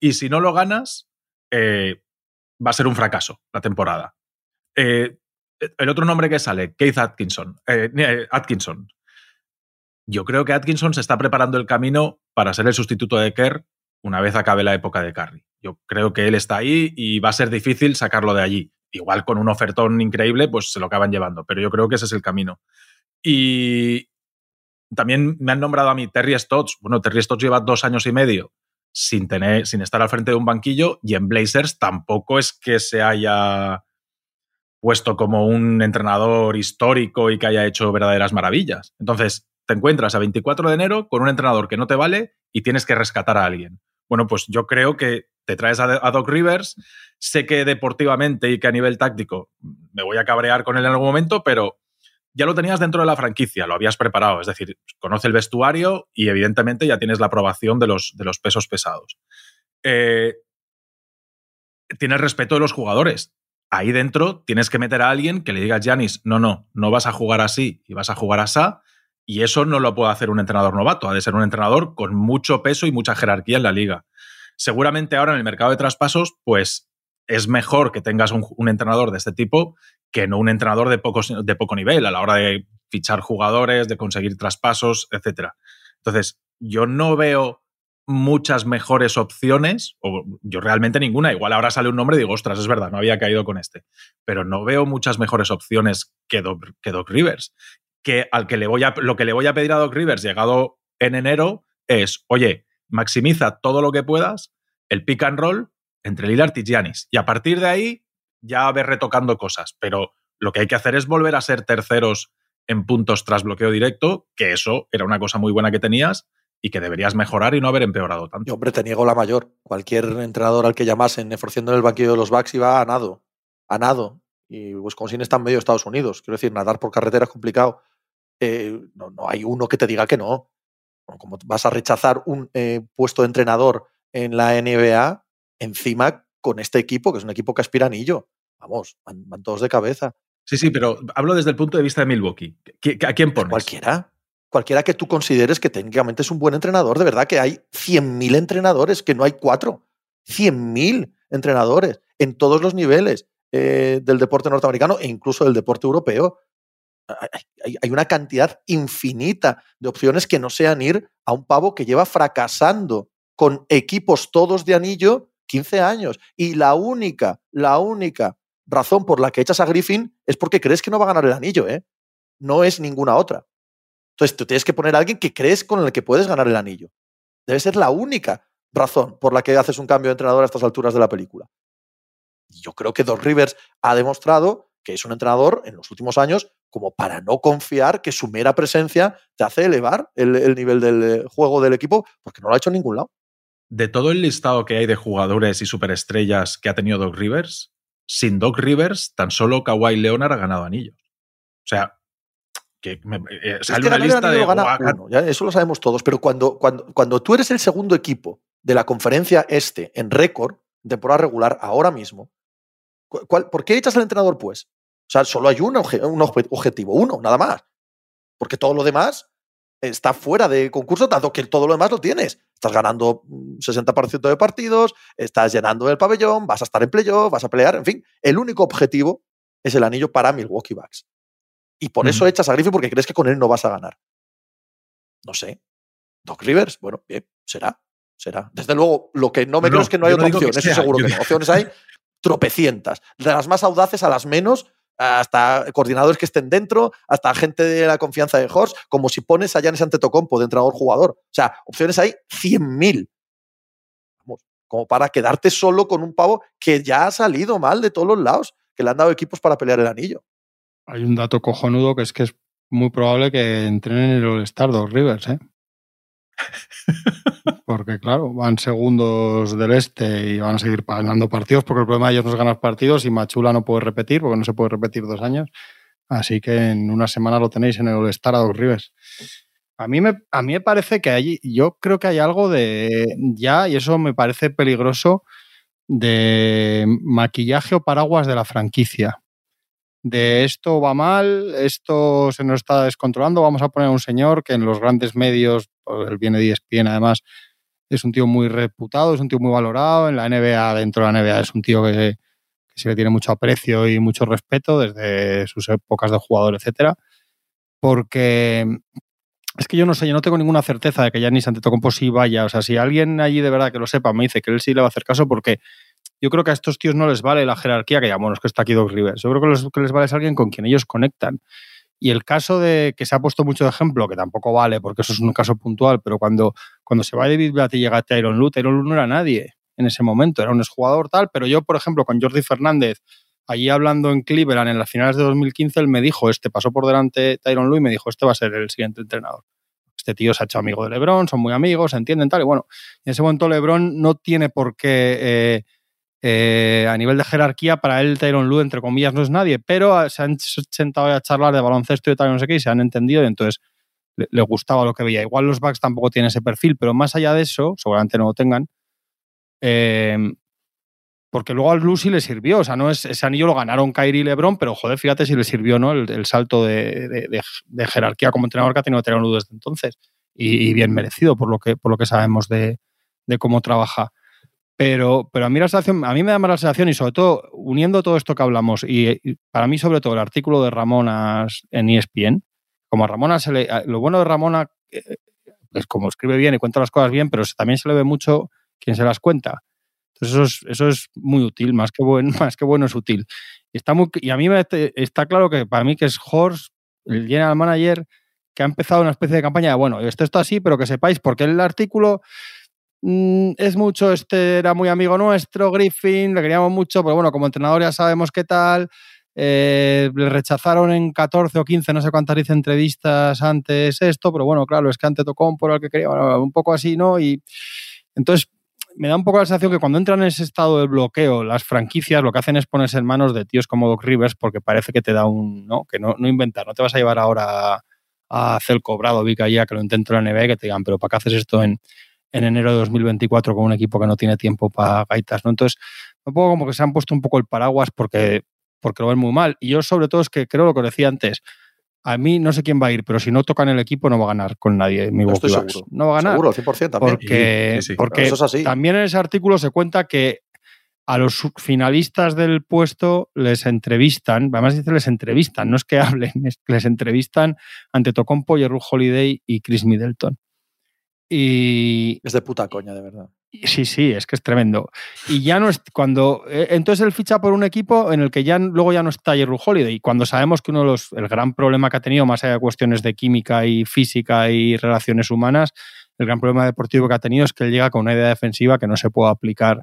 [SPEAKER 4] Y si no lo ganas, eh, va a ser un fracaso la temporada. Eh, el otro nombre que sale, Keith Atkinson. Eh, Atkinson. Yo creo que Atkinson se está preparando el camino para ser el sustituto de Kerr una vez acabe la época de Curry. Yo creo que él está ahí y va a ser difícil sacarlo de allí. Igual con un ofertón increíble, pues se lo acaban llevando, pero yo creo que ese es el camino. Y también me han nombrado a mí Terry Stotts. Bueno, Terry Stotts lleva dos años y medio sin, tener, sin estar al frente de un banquillo y en Blazers tampoco es que se haya puesto como un entrenador histórico y que haya hecho verdaderas maravillas. Entonces, te encuentras a 24 de enero con un entrenador que no te vale y tienes que rescatar a alguien. Bueno, pues yo creo que te traes a, Doc Rivers. Sé que deportivamente y que a nivel táctico me voy a cabrear con él en algún momento, pero ya lo tenías dentro de la franquicia, lo habías preparado. Es decir, conoce el vestuario y evidentemente ya tienes la aprobación de los, de los pesos pesados. Eh, tienes respeto de los jugadores ahí dentro tienes que meter a alguien que le diga a Giannis, no, no, no vas a jugar así y vas a jugar así. Y eso no lo puede hacer un entrenador novato, ha de ser un entrenador con mucho peso y mucha jerarquía en la liga. Seguramente ahora en el mercado de traspasos, pues es mejor que tengas un, entrenador de este tipo que no un entrenador de, de poco nivel a la hora de fichar jugadores, de conseguir traspasos, etc. Entonces, yo no veo muchas mejores opciones, o yo realmente ninguna, igual ahora sale un nombre y digo, ostras, es verdad, no había caído con este, pero no veo muchas mejores opciones que Doc, que Doc Rivers, que al que le voy a, lo que le voy a pedir a Doc Rivers llegado en enero es, oye, maximiza todo lo que puedas el pick and roll entre Lillard y Giannis, y a partir de ahí ya ver retocando cosas, pero lo que hay que hacer es volver a ser terceros en puntos tras bloqueo directo, que eso era una cosa muy buena que tenías, y que deberías mejorar y no haber empeorado tanto.
[SPEAKER 2] Yo, hombre, te niego la mayor. Cualquier entrenador al que llamasen ofreciendo en el banquillo de los Bucks iba a nado. A nado. Y Wisconsin está en medio de Estados Unidos. Quiero decir, nadar por carretera es complicado. Eh, no, no, hay uno que te diga que no. Como vas a rechazar un eh, puesto de entrenador en la NBA, encima con este equipo, que es un equipo que aspira anillo. Vamos, van, todos de cabeza.
[SPEAKER 4] Sí, sí, pero hablo desde el punto de vista de Milwaukee. ¿A quién pones?
[SPEAKER 2] Cualquiera cualquiera que tú consideres que técnicamente es un buen entrenador, de verdad que hay 100.000 entrenadores, que no hay cuatro, 100.000 entrenadores en todos los niveles eh, del deporte norteamericano e incluso del deporte europeo. Hay, una cantidad infinita de opciones que no sean ir a un pavo que lleva fracasando con equipos todos de anillo 15 años. Y la única, la única razón por la que echas a Griffin es porque crees que no va a ganar el anillo, ¿eh? No es ninguna otra. Entonces, tú tienes que poner a alguien que crees con el que puedes ganar el anillo. Debe ser la única razón por la que haces un cambio de entrenador a estas alturas de la película. Y yo creo que Doc Rivers ha demostrado que es un entrenador en los últimos años como para no confiar que su mera presencia te hace elevar el, nivel del eh, juego del equipo, porque no lo ha hecho en ningún lado.
[SPEAKER 4] De todo el listado que hay de jugadores y superestrellas que ha tenido Doc Rivers, sin Doc Rivers, tan solo Kawhi Leonard ha ganado anillos. O sea, que
[SPEAKER 2] eh, sale una lista de eso lo sabemos todos, pero cuando, cuando, cuando tú eres el segundo equipo de la conferencia este en récord, temporada regular, ahora mismo, ¿por qué echas al entrenador, pues? O sea, solo hay un, un objetivo, uno, nada más. Porque todo lo demás está fuera de concurso, dado que todo lo demás lo tienes. Estás ganando 60% de partidos, estás llenando el pabellón, vas a estar en playoff, vas a pelear, en fin. El único objetivo es el anillo para Milwaukee Bucks. Y por eso echas a Griffin porque crees que con él no vas a ganar. No sé. Doc Rivers, bueno, bien, será. Será. Desde luego, lo que no me creo es que no hay otra opción. Eso seguro que no. Opciones hay tropecientas. De las más audaces a las menos, hasta coordinadores que estén dentro, hasta gente de la confianza de Horst, como si pones a Janis Antetokounmpo de entrenador jugador. O sea, opciones hay 100.000. Vamos, como para quedarte solo con un pavo que ya ha salido mal de todos los lados, que le han dado equipos para pelear el anillo.
[SPEAKER 3] Hay un dato cojonudo que es que es muy probable que entrenen en el All-Star dos Rivers, ¿eh? Porque, claro, van segundos del este y van a seguir ganando partidos, porque el problema de ellos no es ganar partidos y Machula no puede repetir, porque no se puede repetir dos años. Así que en una semana lo tenéis en el All-Star a dos Rivers. A mí, me, a mí me parece que hay, yo creo que hay algo de ya, y eso me parece peligroso, de maquillaje o paraguas de la franquicia de esto va mal, esto se nos está descontrolando, vamos a poner a un señor que en los grandes medios, él viene de ESPN además, es un tío muy reputado, es un tío muy valorado, en la NBA, dentro de la NBA es un tío que, se le tiene mucho aprecio y mucho respeto desde sus épocas de jugador, etcétera, porque es que yo no sé, yo no tengo ninguna certeza de que ni Antetokounmpo sí vaya, o sea, si alguien allí de verdad que lo sepa me dice que él sí le va a hacer caso porque yo creo que a estos tíos no les vale la jerarquía que llamamos, que está aquí Doc Rivers. Yo creo que lo que les vale es alguien con quien ellos conectan. Y el caso de que se ha puesto mucho de ejemplo, que tampoco vale porque eso es un caso puntual, pero cuando, cuando se va David Blatt y llega Tyron Lue, Tyron Lue no era nadie en ese momento, era un exjugador tal, pero yo, por ejemplo, con Jordi Fernández, allí hablando en Cleveland en las finales de 2015, él me dijo, este pasó por delante Tyron Lue y me dijo, este va a ser el siguiente entrenador. Este tío se ha hecho amigo de LeBron, son muy amigos, se entienden tal, y bueno, en ese momento LeBron no tiene por qué... Eh, eh, a nivel de jerarquía, para él Tyron Lue, entre comillas, no es nadie, pero se han sentado a charlar de baloncesto y tal, no sé qué, y se han entendido y entonces le, gustaba lo que veía. Igual los Bucks tampoco tienen ese perfil, pero más allá de eso, seguramente no lo tengan, em, porque luego al sí le sirvió, o sea, no es, ese anillo lo ganaron Kyrie y LeBron, pero joder, fíjate si le sirvió ¿no? el, salto de, jerarquía como entrenador que ha tenido Lue desde entonces, y, bien merecido por lo que, por lo que sabemos de cómo trabaja. Pero, pero a mí la sensación, a mí me da más la sensación, y sobre todo uniendo todo esto que hablamos, y, para mí, sobre todo, el artículo de Ramona en ESPN, como a Ramona se le. Lo bueno de Ramona eh, es como escribe bien y cuenta las cosas bien, pero también se le ve mucho quien se las cuenta. Entonces, eso es, muy útil, más que, bueno, *laughs* más que bueno es útil. Está muy, y a mí me, está claro que para mí que es Horst, el general manager, que ha empezado una especie de campaña de, bueno, esto está así, pero que sepáis, porque el artículo Mm, es mucho, este era muy amigo nuestro, Griffin, le queríamos mucho, pero bueno, como entrenador ya sabemos qué tal. Eh, le rechazaron en 14 o 15, no sé cuántas hice entrevistas antes esto, pero bueno, claro, es que antes tocó por el que quería, un poco así, ¿no? Y entonces me da un poco la sensación que cuando entran en ese estado de bloqueo, las franquicias lo que hacen es ponerse en manos de tíos como Doc Rivers porque parece que te da un, ¿no? Que no, no inventar, no te vas a llevar ahora a, hacer cobrado, Vica ya que lo intento en la NBA que te digan, pero ¿para qué haces esto en, en enero de 2024 con un equipo que no tiene tiempo para gaitas, ¿no? Entonces, un poco como que se han puesto un poco el paraguas porque, porque lo ven muy mal. Y yo sobre todo es que creo lo que decía antes, a mí no sé quién va a ir, pero si no tocan el equipo no va a ganar con nadie. Mi
[SPEAKER 2] no, estoy seguro.
[SPEAKER 3] no va a ganar.
[SPEAKER 2] Seguro, 100% también.
[SPEAKER 3] Porque, porque también en ese artículo se cuenta que a los finalistas del puesto les entrevistan, además dice les entrevistan, no es que *laughs* hablen, es que les entrevistan ante Tocompo, Jerry Holiday y Chris Middleton. Y,
[SPEAKER 2] es de puta coña, de verdad.
[SPEAKER 3] Sí, sí, es que es tremendo. Y ya no es cuando. Eh, entonces él ficha por un equipo en el que ya luego ya no está Jerry Holiday. Y cuando sabemos que uno de los. El gran problema que ha tenido, más allá de cuestiones de química y física y relaciones humanas, el gran problema deportivo que ha tenido es que él llega con una idea defensiva que no se puede aplicar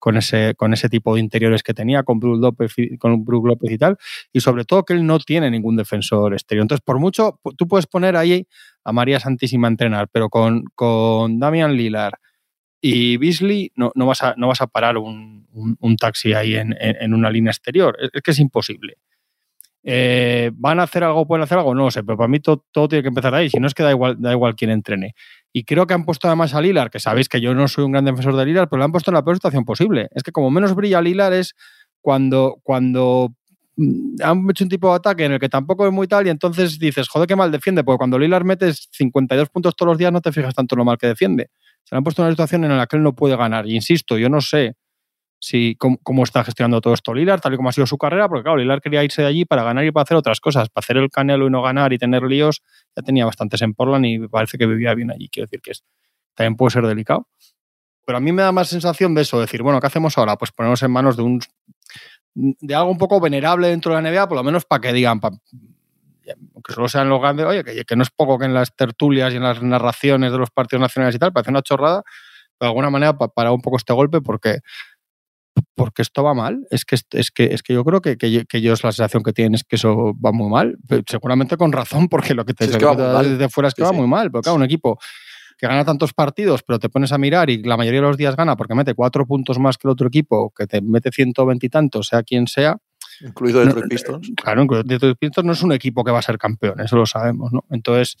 [SPEAKER 3] con ese, con ese tipo de interiores que tenía, con Brook López, con y tal, y sobre todo que él no tiene ningún defensor exterior. Entonces, por mucho, tú puedes poner ahí a María Santísima a entrenar, pero con, con Damian Lillard y Beasley no, no, vas, a, no vas a parar un, un, taxi ahí en, en, una línea exterior. Es, que es imposible. Eh, ¿Van a hacer algo? ¿Pueden hacer algo? No lo sé, pero para mí todo, todo, tiene que empezar ahí. Si no es que da igual, da igual quién entrene. Y creo que han puesto además a Lilar, que sabéis que yo no soy un gran defensor de Lilar, pero lo han puesto en la peor situación posible. Es que como menos brilla Lilar es cuando, cuando mm, han hecho un tipo de ataque en el que tampoco es muy tal y entonces dices, joder, qué mal defiende, porque cuando Lilar metes 52 puntos todos los días no te fijas tanto en lo mal que defiende. Se le han puesto en una situación en la que él no puede ganar. Y insisto, yo no sé si cómo, está gestionando todo esto Lilar, tal y como ha sido su carrera, porque claro, Lilar quería irse de allí para ganar y para hacer otras cosas, para hacer el canelo y no ganar y tener líos, ya tenía bastantes en Portland y parece que vivía bien allí, quiero decir que es, también puede ser delicado. Pero a mí me da más sensación de eso, decir, bueno, ¿qué hacemos ahora? Pues ponernos en manos de un de algo un poco venerable dentro de la NBA, por lo menos para que digan, aunque solo sean los grandes, oye, que, que, no es poco que en las tertulias y en las narraciones de los partidos nacionales y tal, parece una chorrada, de alguna manera para un poco este golpe porque porque esto va mal. Es que, es que, es que yo creo que, que, ellos la sensación que tienen es que eso va muy mal. Seguramente con razón, porque lo que te sí, desde fuera es que va muy mal. Porque claro, un equipo que gana tantos partidos, pero te pones a mirar y la mayoría de los días gana porque mete cuatro puntos más que el otro equipo, que te mete 120 y tantos, sea quien sea.
[SPEAKER 2] Incluido Detroit Pistons.
[SPEAKER 3] Claro, incluido Detroit Pistons no es un equipo que va a ser campeón, eso lo sabemos, ¿no? Entonces,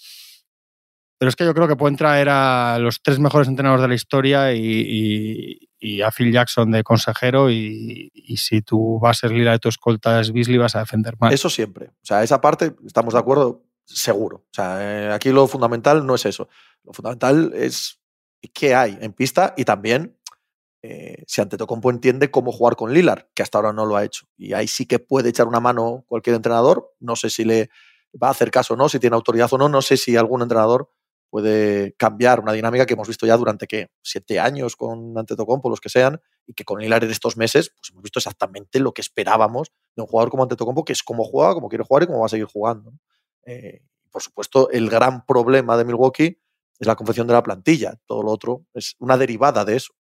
[SPEAKER 3] pero es que yo creo que pueden traer a los tres mejores entrenadores de la historia y, a Phil Jackson de consejero y, si tú vas a ser lila de tu escolta es Beasley vas a defender más.
[SPEAKER 2] Eso siempre. O sea, esa parte, estamos de acuerdo, seguro. O sea, eh, aquí lo fundamental no es eso. Lo fundamental es qué hay en pista y también eh, si Antetokounmpo entiende cómo jugar con Lillard, que hasta ahora no lo ha hecho. Y ahí sí que puede echar una mano cualquier entrenador. No sé si le va a hacer caso o no, si tiene autoridad o no. No sé si algún entrenador puede cambiar una dinámica que hemos visto ya durante ¿qué? siete años con Antetokounmpo, los que sean, y que con Lillard en estos meses pues hemos visto exactamente lo que esperábamos de un jugador como Antetokounmpo, que es cómo juega, cómo quiere jugar y cómo va a seguir jugando. Eh, por supuesto, el gran problema de Milwaukee es la confección de la plantilla. Todo lo otro es una derivada de eso.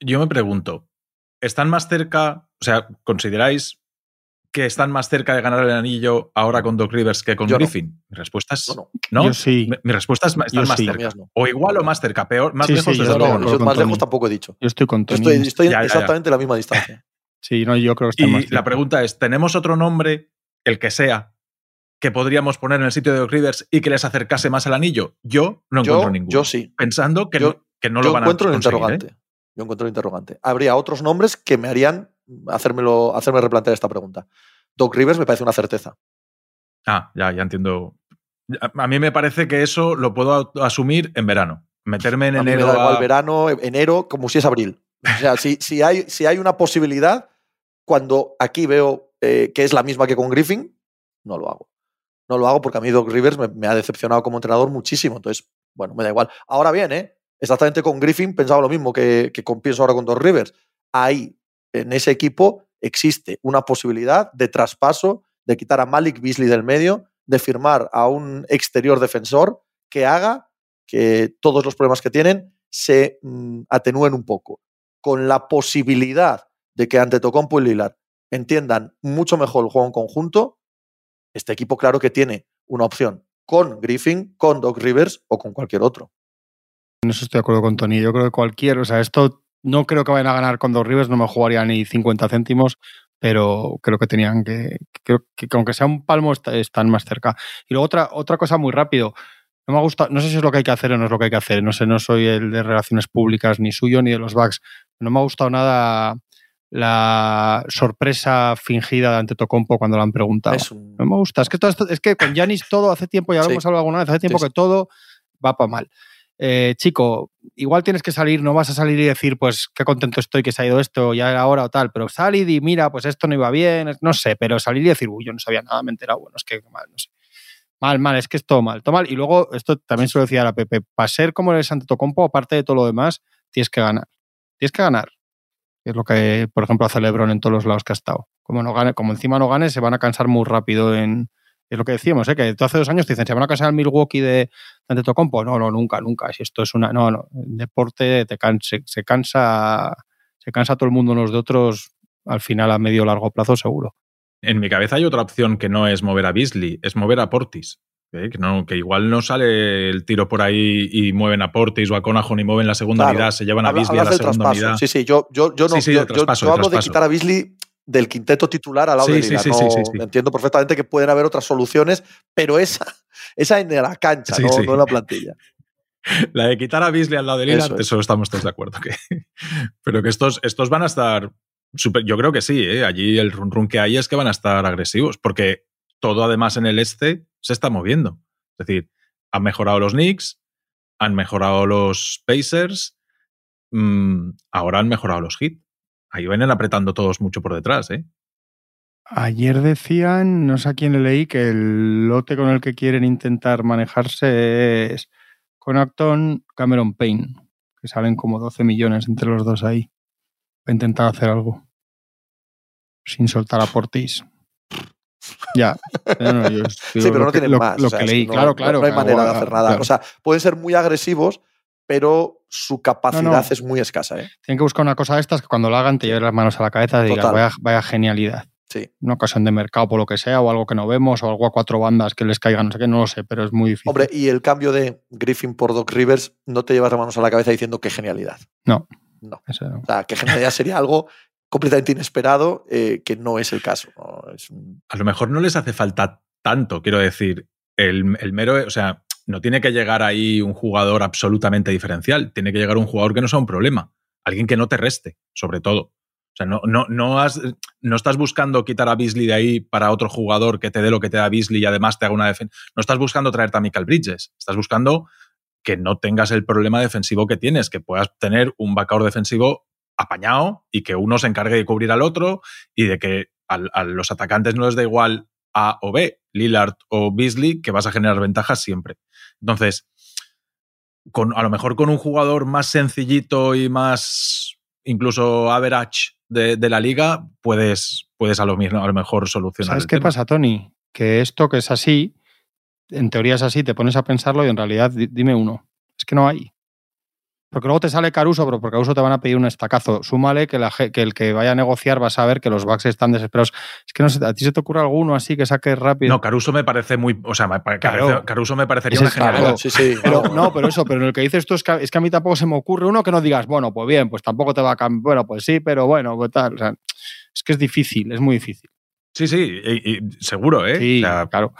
[SPEAKER 4] Yo me pregunto, ¿están más cerca, o sea, consideráis que están más cerca de ganar el anillo ahora con Doc Rivers que con Griffin? Mi respuesta es no.
[SPEAKER 3] Yo sí.
[SPEAKER 4] Mi, respuesta es están más cerca. O igual o más cerca, peor, más lejos.
[SPEAKER 2] Sí, yo más lejos tampoco he dicho.
[SPEAKER 3] Yo estoy con
[SPEAKER 2] Estoy, exactamente en la misma distancia.
[SPEAKER 3] Sí, no, yo creo que
[SPEAKER 4] está y la pregunta es, ¿tenemos otro nombre, el que sea, que podríamos poner en el sitio de Doc Rivers y que les acercase más al anillo? Yo no encuentro ninguno.
[SPEAKER 2] Yo sí.
[SPEAKER 4] Pensando que, no, que no lo van a
[SPEAKER 2] encuentro un interrogante. ¿eh? Yo encuentro un interrogante. Habría otros nombres que me harían hacérmelo, hacerme replantear esta pregunta. Doc Rivers me parece una certeza.
[SPEAKER 4] Ah, ya, ya entiendo. A mí me parece que eso lo puedo asumir en verano. Meterme en enero.
[SPEAKER 2] me da igual verano, enero, como si es abril. O sea, si, si, hay, si hay una posibilidad, cuando aquí veo eh, que es la misma que con Griffin, no lo hago. No lo hago porque a mí Doc Rivers me, ha decepcionado como entrenador muchísimo. Entonces, bueno, me da igual. Ahora bien, ¿eh? exactamente con Griffin pensaba lo mismo que, que con, pienso ahora con Doc Rivers. Ahí, en ese equipo, existe una posibilidad de traspaso, de quitar a Malik Beasley del medio, de firmar a un exterior defensor que haga que todos los problemas que tienen se mm, atenúen un poco. Con la posibilidad de que ante Tocompo y Lillard entiendan mucho mejor el juego en conjunto, este equipo claro que tiene una opción con Griffin, con Doc Rivers o con cualquier otro.
[SPEAKER 3] En eso estoy de acuerdo con Tony. Yo creo que cualquier, o sea, esto no creo que vayan a ganar con dos Rivers, no me jugaría ni 50 céntimos, pero creo que tenían que, creo que aunque sea un palmo están más cerca. Y luego otra, otra cosa muy rápido, no me gusta, no sé si es lo que hay que hacer o no es lo que hay que hacer, no sé, no soy el de relaciones públicas ni suyo ni de los backs, no me ha gustado nada la sorpresa fingida de Antetokounmpo cuando lo han preguntado. No me gusta, es que, todo es que con Janis todo hace tiempo, ya lo hemos hablado alguna vez, hace tiempo que todo va para mal. Eh, chico, igual tienes que salir, no vas a salir y decir, pues qué contento estoy que se ha ido esto, ya era hora o tal, pero salir y mira, pues esto no iba bien, no sé, pero salir y decir, uy, yo no sabía nada, me he enterado, bueno, es que mal, no sé. Mal, mal, es que es todo mal, todo mal. Y luego, esto también se lo decía a la Pepe, para ser como el Compo, aparte de todo lo demás, tienes que ganar. Tienes que ganar. Es lo que, por ejemplo, hace Lebron en todos los lados que ha estado. Como, no gane, como encima no gane, se van a cansar muy rápido en, es lo que decíamos, ¿eh? que hace dos años te dicen, ¿se van a casar al Milwaukee de Antetokounmpo? No, no, nunca, nunca. Si esto es una... No, no, el deporte te cansa, se, cansa se cansa todo el mundo unos de otros al final a medio o largo plazo seguro.
[SPEAKER 4] En mi cabeza hay otra opción que no es mover a Beasley, es mover a Portis. ¿eh? Que, no, que igual no sale el tiro por ahí y mueven a Portis o a Conajon y mueven la segunda
[SPEAKER 2] Claro.
[SPEAKER 4] unidad, se llevan a
[SPEAKER 2] Habla-
[SPEAKER 4] Beasley a la segunda
[SPEAKER 2] traspaso.
[SPEAKER 4] unidad.
[SPEAKER 2] Sí, sí, yo, yo, yo no.
[SPEAKER 4] Sí, sí,
[SPEAKER 2] yo,
[SPEAKER 4] traspaso,
[SPEAKER 2] yo hablo de quitar a Beasley del quinteto titular al lado
[SPEAKER 4] Sí,
[SPEAKER 2] de Lillard.
[SPEAKER 4] sí, sí,
[SPEAKER 2] no-. Entiendo perfectamente que pueden haber otras soluciones, pero esa, *laughs* esa en la cancha, no, en la plantilla. *laughs*
[SPEAKER 4] La de quitar a Beasley al lado de Lillard,
[SPEAKER 2] Eso
[SPEAKER 4] eso,
[SPEAKER 2] es.
[SPEAKER 4] estamos todos de acuerdo. Que, *laughs* pero que estos, estos van a estar. súper- yo creo que sí, ¿eh? allí el run run que hay es que van a estar agresivos, porque todo además en el este se está moviendo. Es decir, han mejorado los Knicks, han mejorado los Pacers, mm, ahora han mejorado los Heat. Ahí vienen apretando todos mucho por detrás, ¿eh?
[SPEAKER 3] Ayer decían, no sé a quién le leí, que el lote con el que quieren intentar manejarse es con Acton Cameron Payne, que salen como 12 millones entre los dos ahí. Para intentar hacer algo. Sin soltar a Portis. Ya. No, no, yo- *laughs*
[SPEAKER 2] Sí, pero no
[SPEAKER 3] que-
[SPEAKER 2] tienen
[SPEAKER 3] lo-
[SPEAKER 2] más.
[SPEAKER 3] Lo
[SPEAKER 2] o sea,
[SPEAKER 3] que leí,
[SPEAKER 2] no-
[SPEAKER 3] claro,
[SPEAKER 2] no-
[SPEAKER 3] claro.
[SPEAKER 2] No hay
[SPEAKER 3] claro,
[SPEAKER 2] manera de hacer nada.
[SPEAKER 3] claro.
[SPEAKER 2] O sea, pueden ser muy agresivos, pero su capacidad
[SPEAKER 3] No, no.
[SPEAKER 2] es muy escasa. ¿eh?
[SPEAKER 3] Tienen que buscar una cosa de estas que cuando lo hagan te lleven las manos a la cabeza y digas, vaya, vaya genialidad.
[SPEAKER 2] Sí.
[SPEAKER 3] Una ocasión de mercado por lo que sea, o algo que no vemos, o algo a cuatro bandas que les caigan, no sé qué, no lo sé, pero es muy difícil.
[SPEAKER 2] Hombre, y el cambio de Griffin por Doc Rivers no te llevas las manos a la cabeza diciendo qué genialidad.
[SPEAKER 3] No.
[SPEAKER 2] No.
[SPEAKER 3] Eso no.
[SPEAKER 2] O sea, qué genialidad sería algo completamente inesperado, eh, que no es el caso. ¿no? Es un-
[SPEAKER 4] a lo mejor no les hace falta tanto, quiero decir, el, el mero, o sea, no tiene que llegar ahí un jugador absolutamente diferencial, tiene que llegar un jugador que no sea un problema, alguien que no te reste, sobre todo. O sea, no, no, no, has, no estás buscando quitar a Beasley de ahí para otro jugador que te dé lo que te da Beasley y además te haga una defensa. No estás buscando traerte a Michael Bridges, estás buscando que no tengas el problema defensivo que tienes, que puedas tener un backcourt defensivo apañado y que uno se encargue de cubrir al otro y de que a los atacantes no les da igual A o B, Lillard o Beasley, que vas a generar ventajas siempre. Entonces, con, a lo mejor con un jugador más sencillito y más incluso average de, de la liga, puedes, puedes a, lo, mismo- a lo mejor solucionar.
[SPEAKER 3] ¿Sabes qué
[SPEAKER 4] tema.
[SPEAKER 3] pasa, Tony? Que esto que es así, en teoría es así, te pones a pensarlo y en realidad di- dime uno. Es que no hay. Porque luego te sale Caruso, pero por Caruso te van a pedir un estacazo. Súmale que, la ge- que el que vaya a negociar va a saber que los Bucks están desesperados. Es que no sé, ¿a ti se te ocurre alguno así que saque rápido?
[SPEAKER 4] No, Caruso me parece muy. O sea,
[SPEAKER 3] Claro.
[SPEAKER 4] Caruso me parecería una genialidad.
[SPEAKER 2] Sí, sí.
[SPEAKER 3] Pero,
[SPEAKER 2] no,
[SPEAKER 3] pero eso, pero en el que dices tú es que, es que a mí tampoco se me ocurre uno que no digas, bueno, pues bien, pues tampoco te va a cambiar. Bueno, pues sí, pero bueno, pues tal. O sea, es que es difícil, es muy difícil.
[SPEAKER 4] Sí, sí, y- y seguro, ¿eh?
[SPEAKER 3] Sí,
[SPEAKER 4] O sea,
[SPEAKER 3] claro.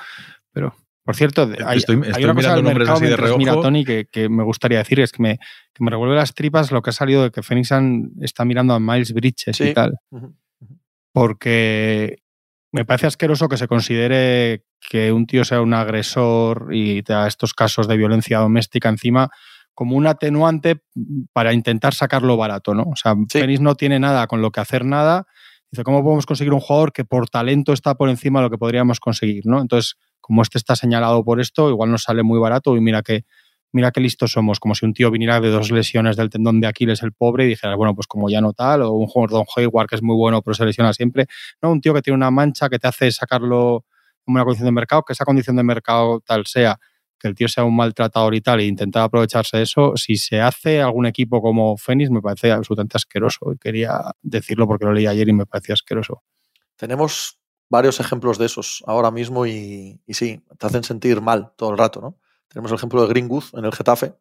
[SPEAKER 3] Pero, por cierto, hay,
[SPEAKER 4] Estoy-
[SPEAKER 3] hay
[SPEAKER 4] estoy
[SPEAKER 3] una cosa del mercado
[SPEAKER 4] así de
[SPEAKER 3] mientras mira
[SPEAKER 4] reojo.
[SPEAKER 3] Tony que, que me gustaría decir, es que me, que me revuelve las tripas lo que ha salido de que Phoenix está mirando a Miles Bridges
[SPEAKER 2] Sí.
[SPEAKER 3] y tal. Porque me parece asqueroso que se considere que un tío sea un agresor y te da estos casos de violencia doméstica encima como un atenuante para intentar sacarlo barato, ¿no? O sea,
[SPEAKER 2] Sí.
[SPEAKER 3] Phoenix no tiene nada con lo que hacer nada. Dice, ¿cómo podemos conseguir un jugador que por talento está por encima de lo que podríamos conseguir, ¿no? Entonces, como este está señalado por esto, igual nos sale muy barato y mira que mira qué listos somos, como si un tío viniera de dos lesiones del tendón de Aquiles el pobre y dijera, bueno, pues como ya no tal, o un jugador Don Hayward que es muy bueno pero se lesiona siempre, no, un tío que tiene una mancha que te hace sacarlo en una condición de mercado, que esa condición de mercado tal sea, que el tío sea un maltratador y tal, e intentar aprovecharse de eso, si se hace algún equipo como Fénix me parece absolutamente asqueroso. Y quería decirlo porque lo leí ayer y me parecía asqueroso.
[SPEAKER 2] Tenemos varios ejemplos de esos ahora mismo y, y sí, te hacen sentir mal todo el rato, ¿no? Tenemos el ejemplo de Greenwood en el Getafe,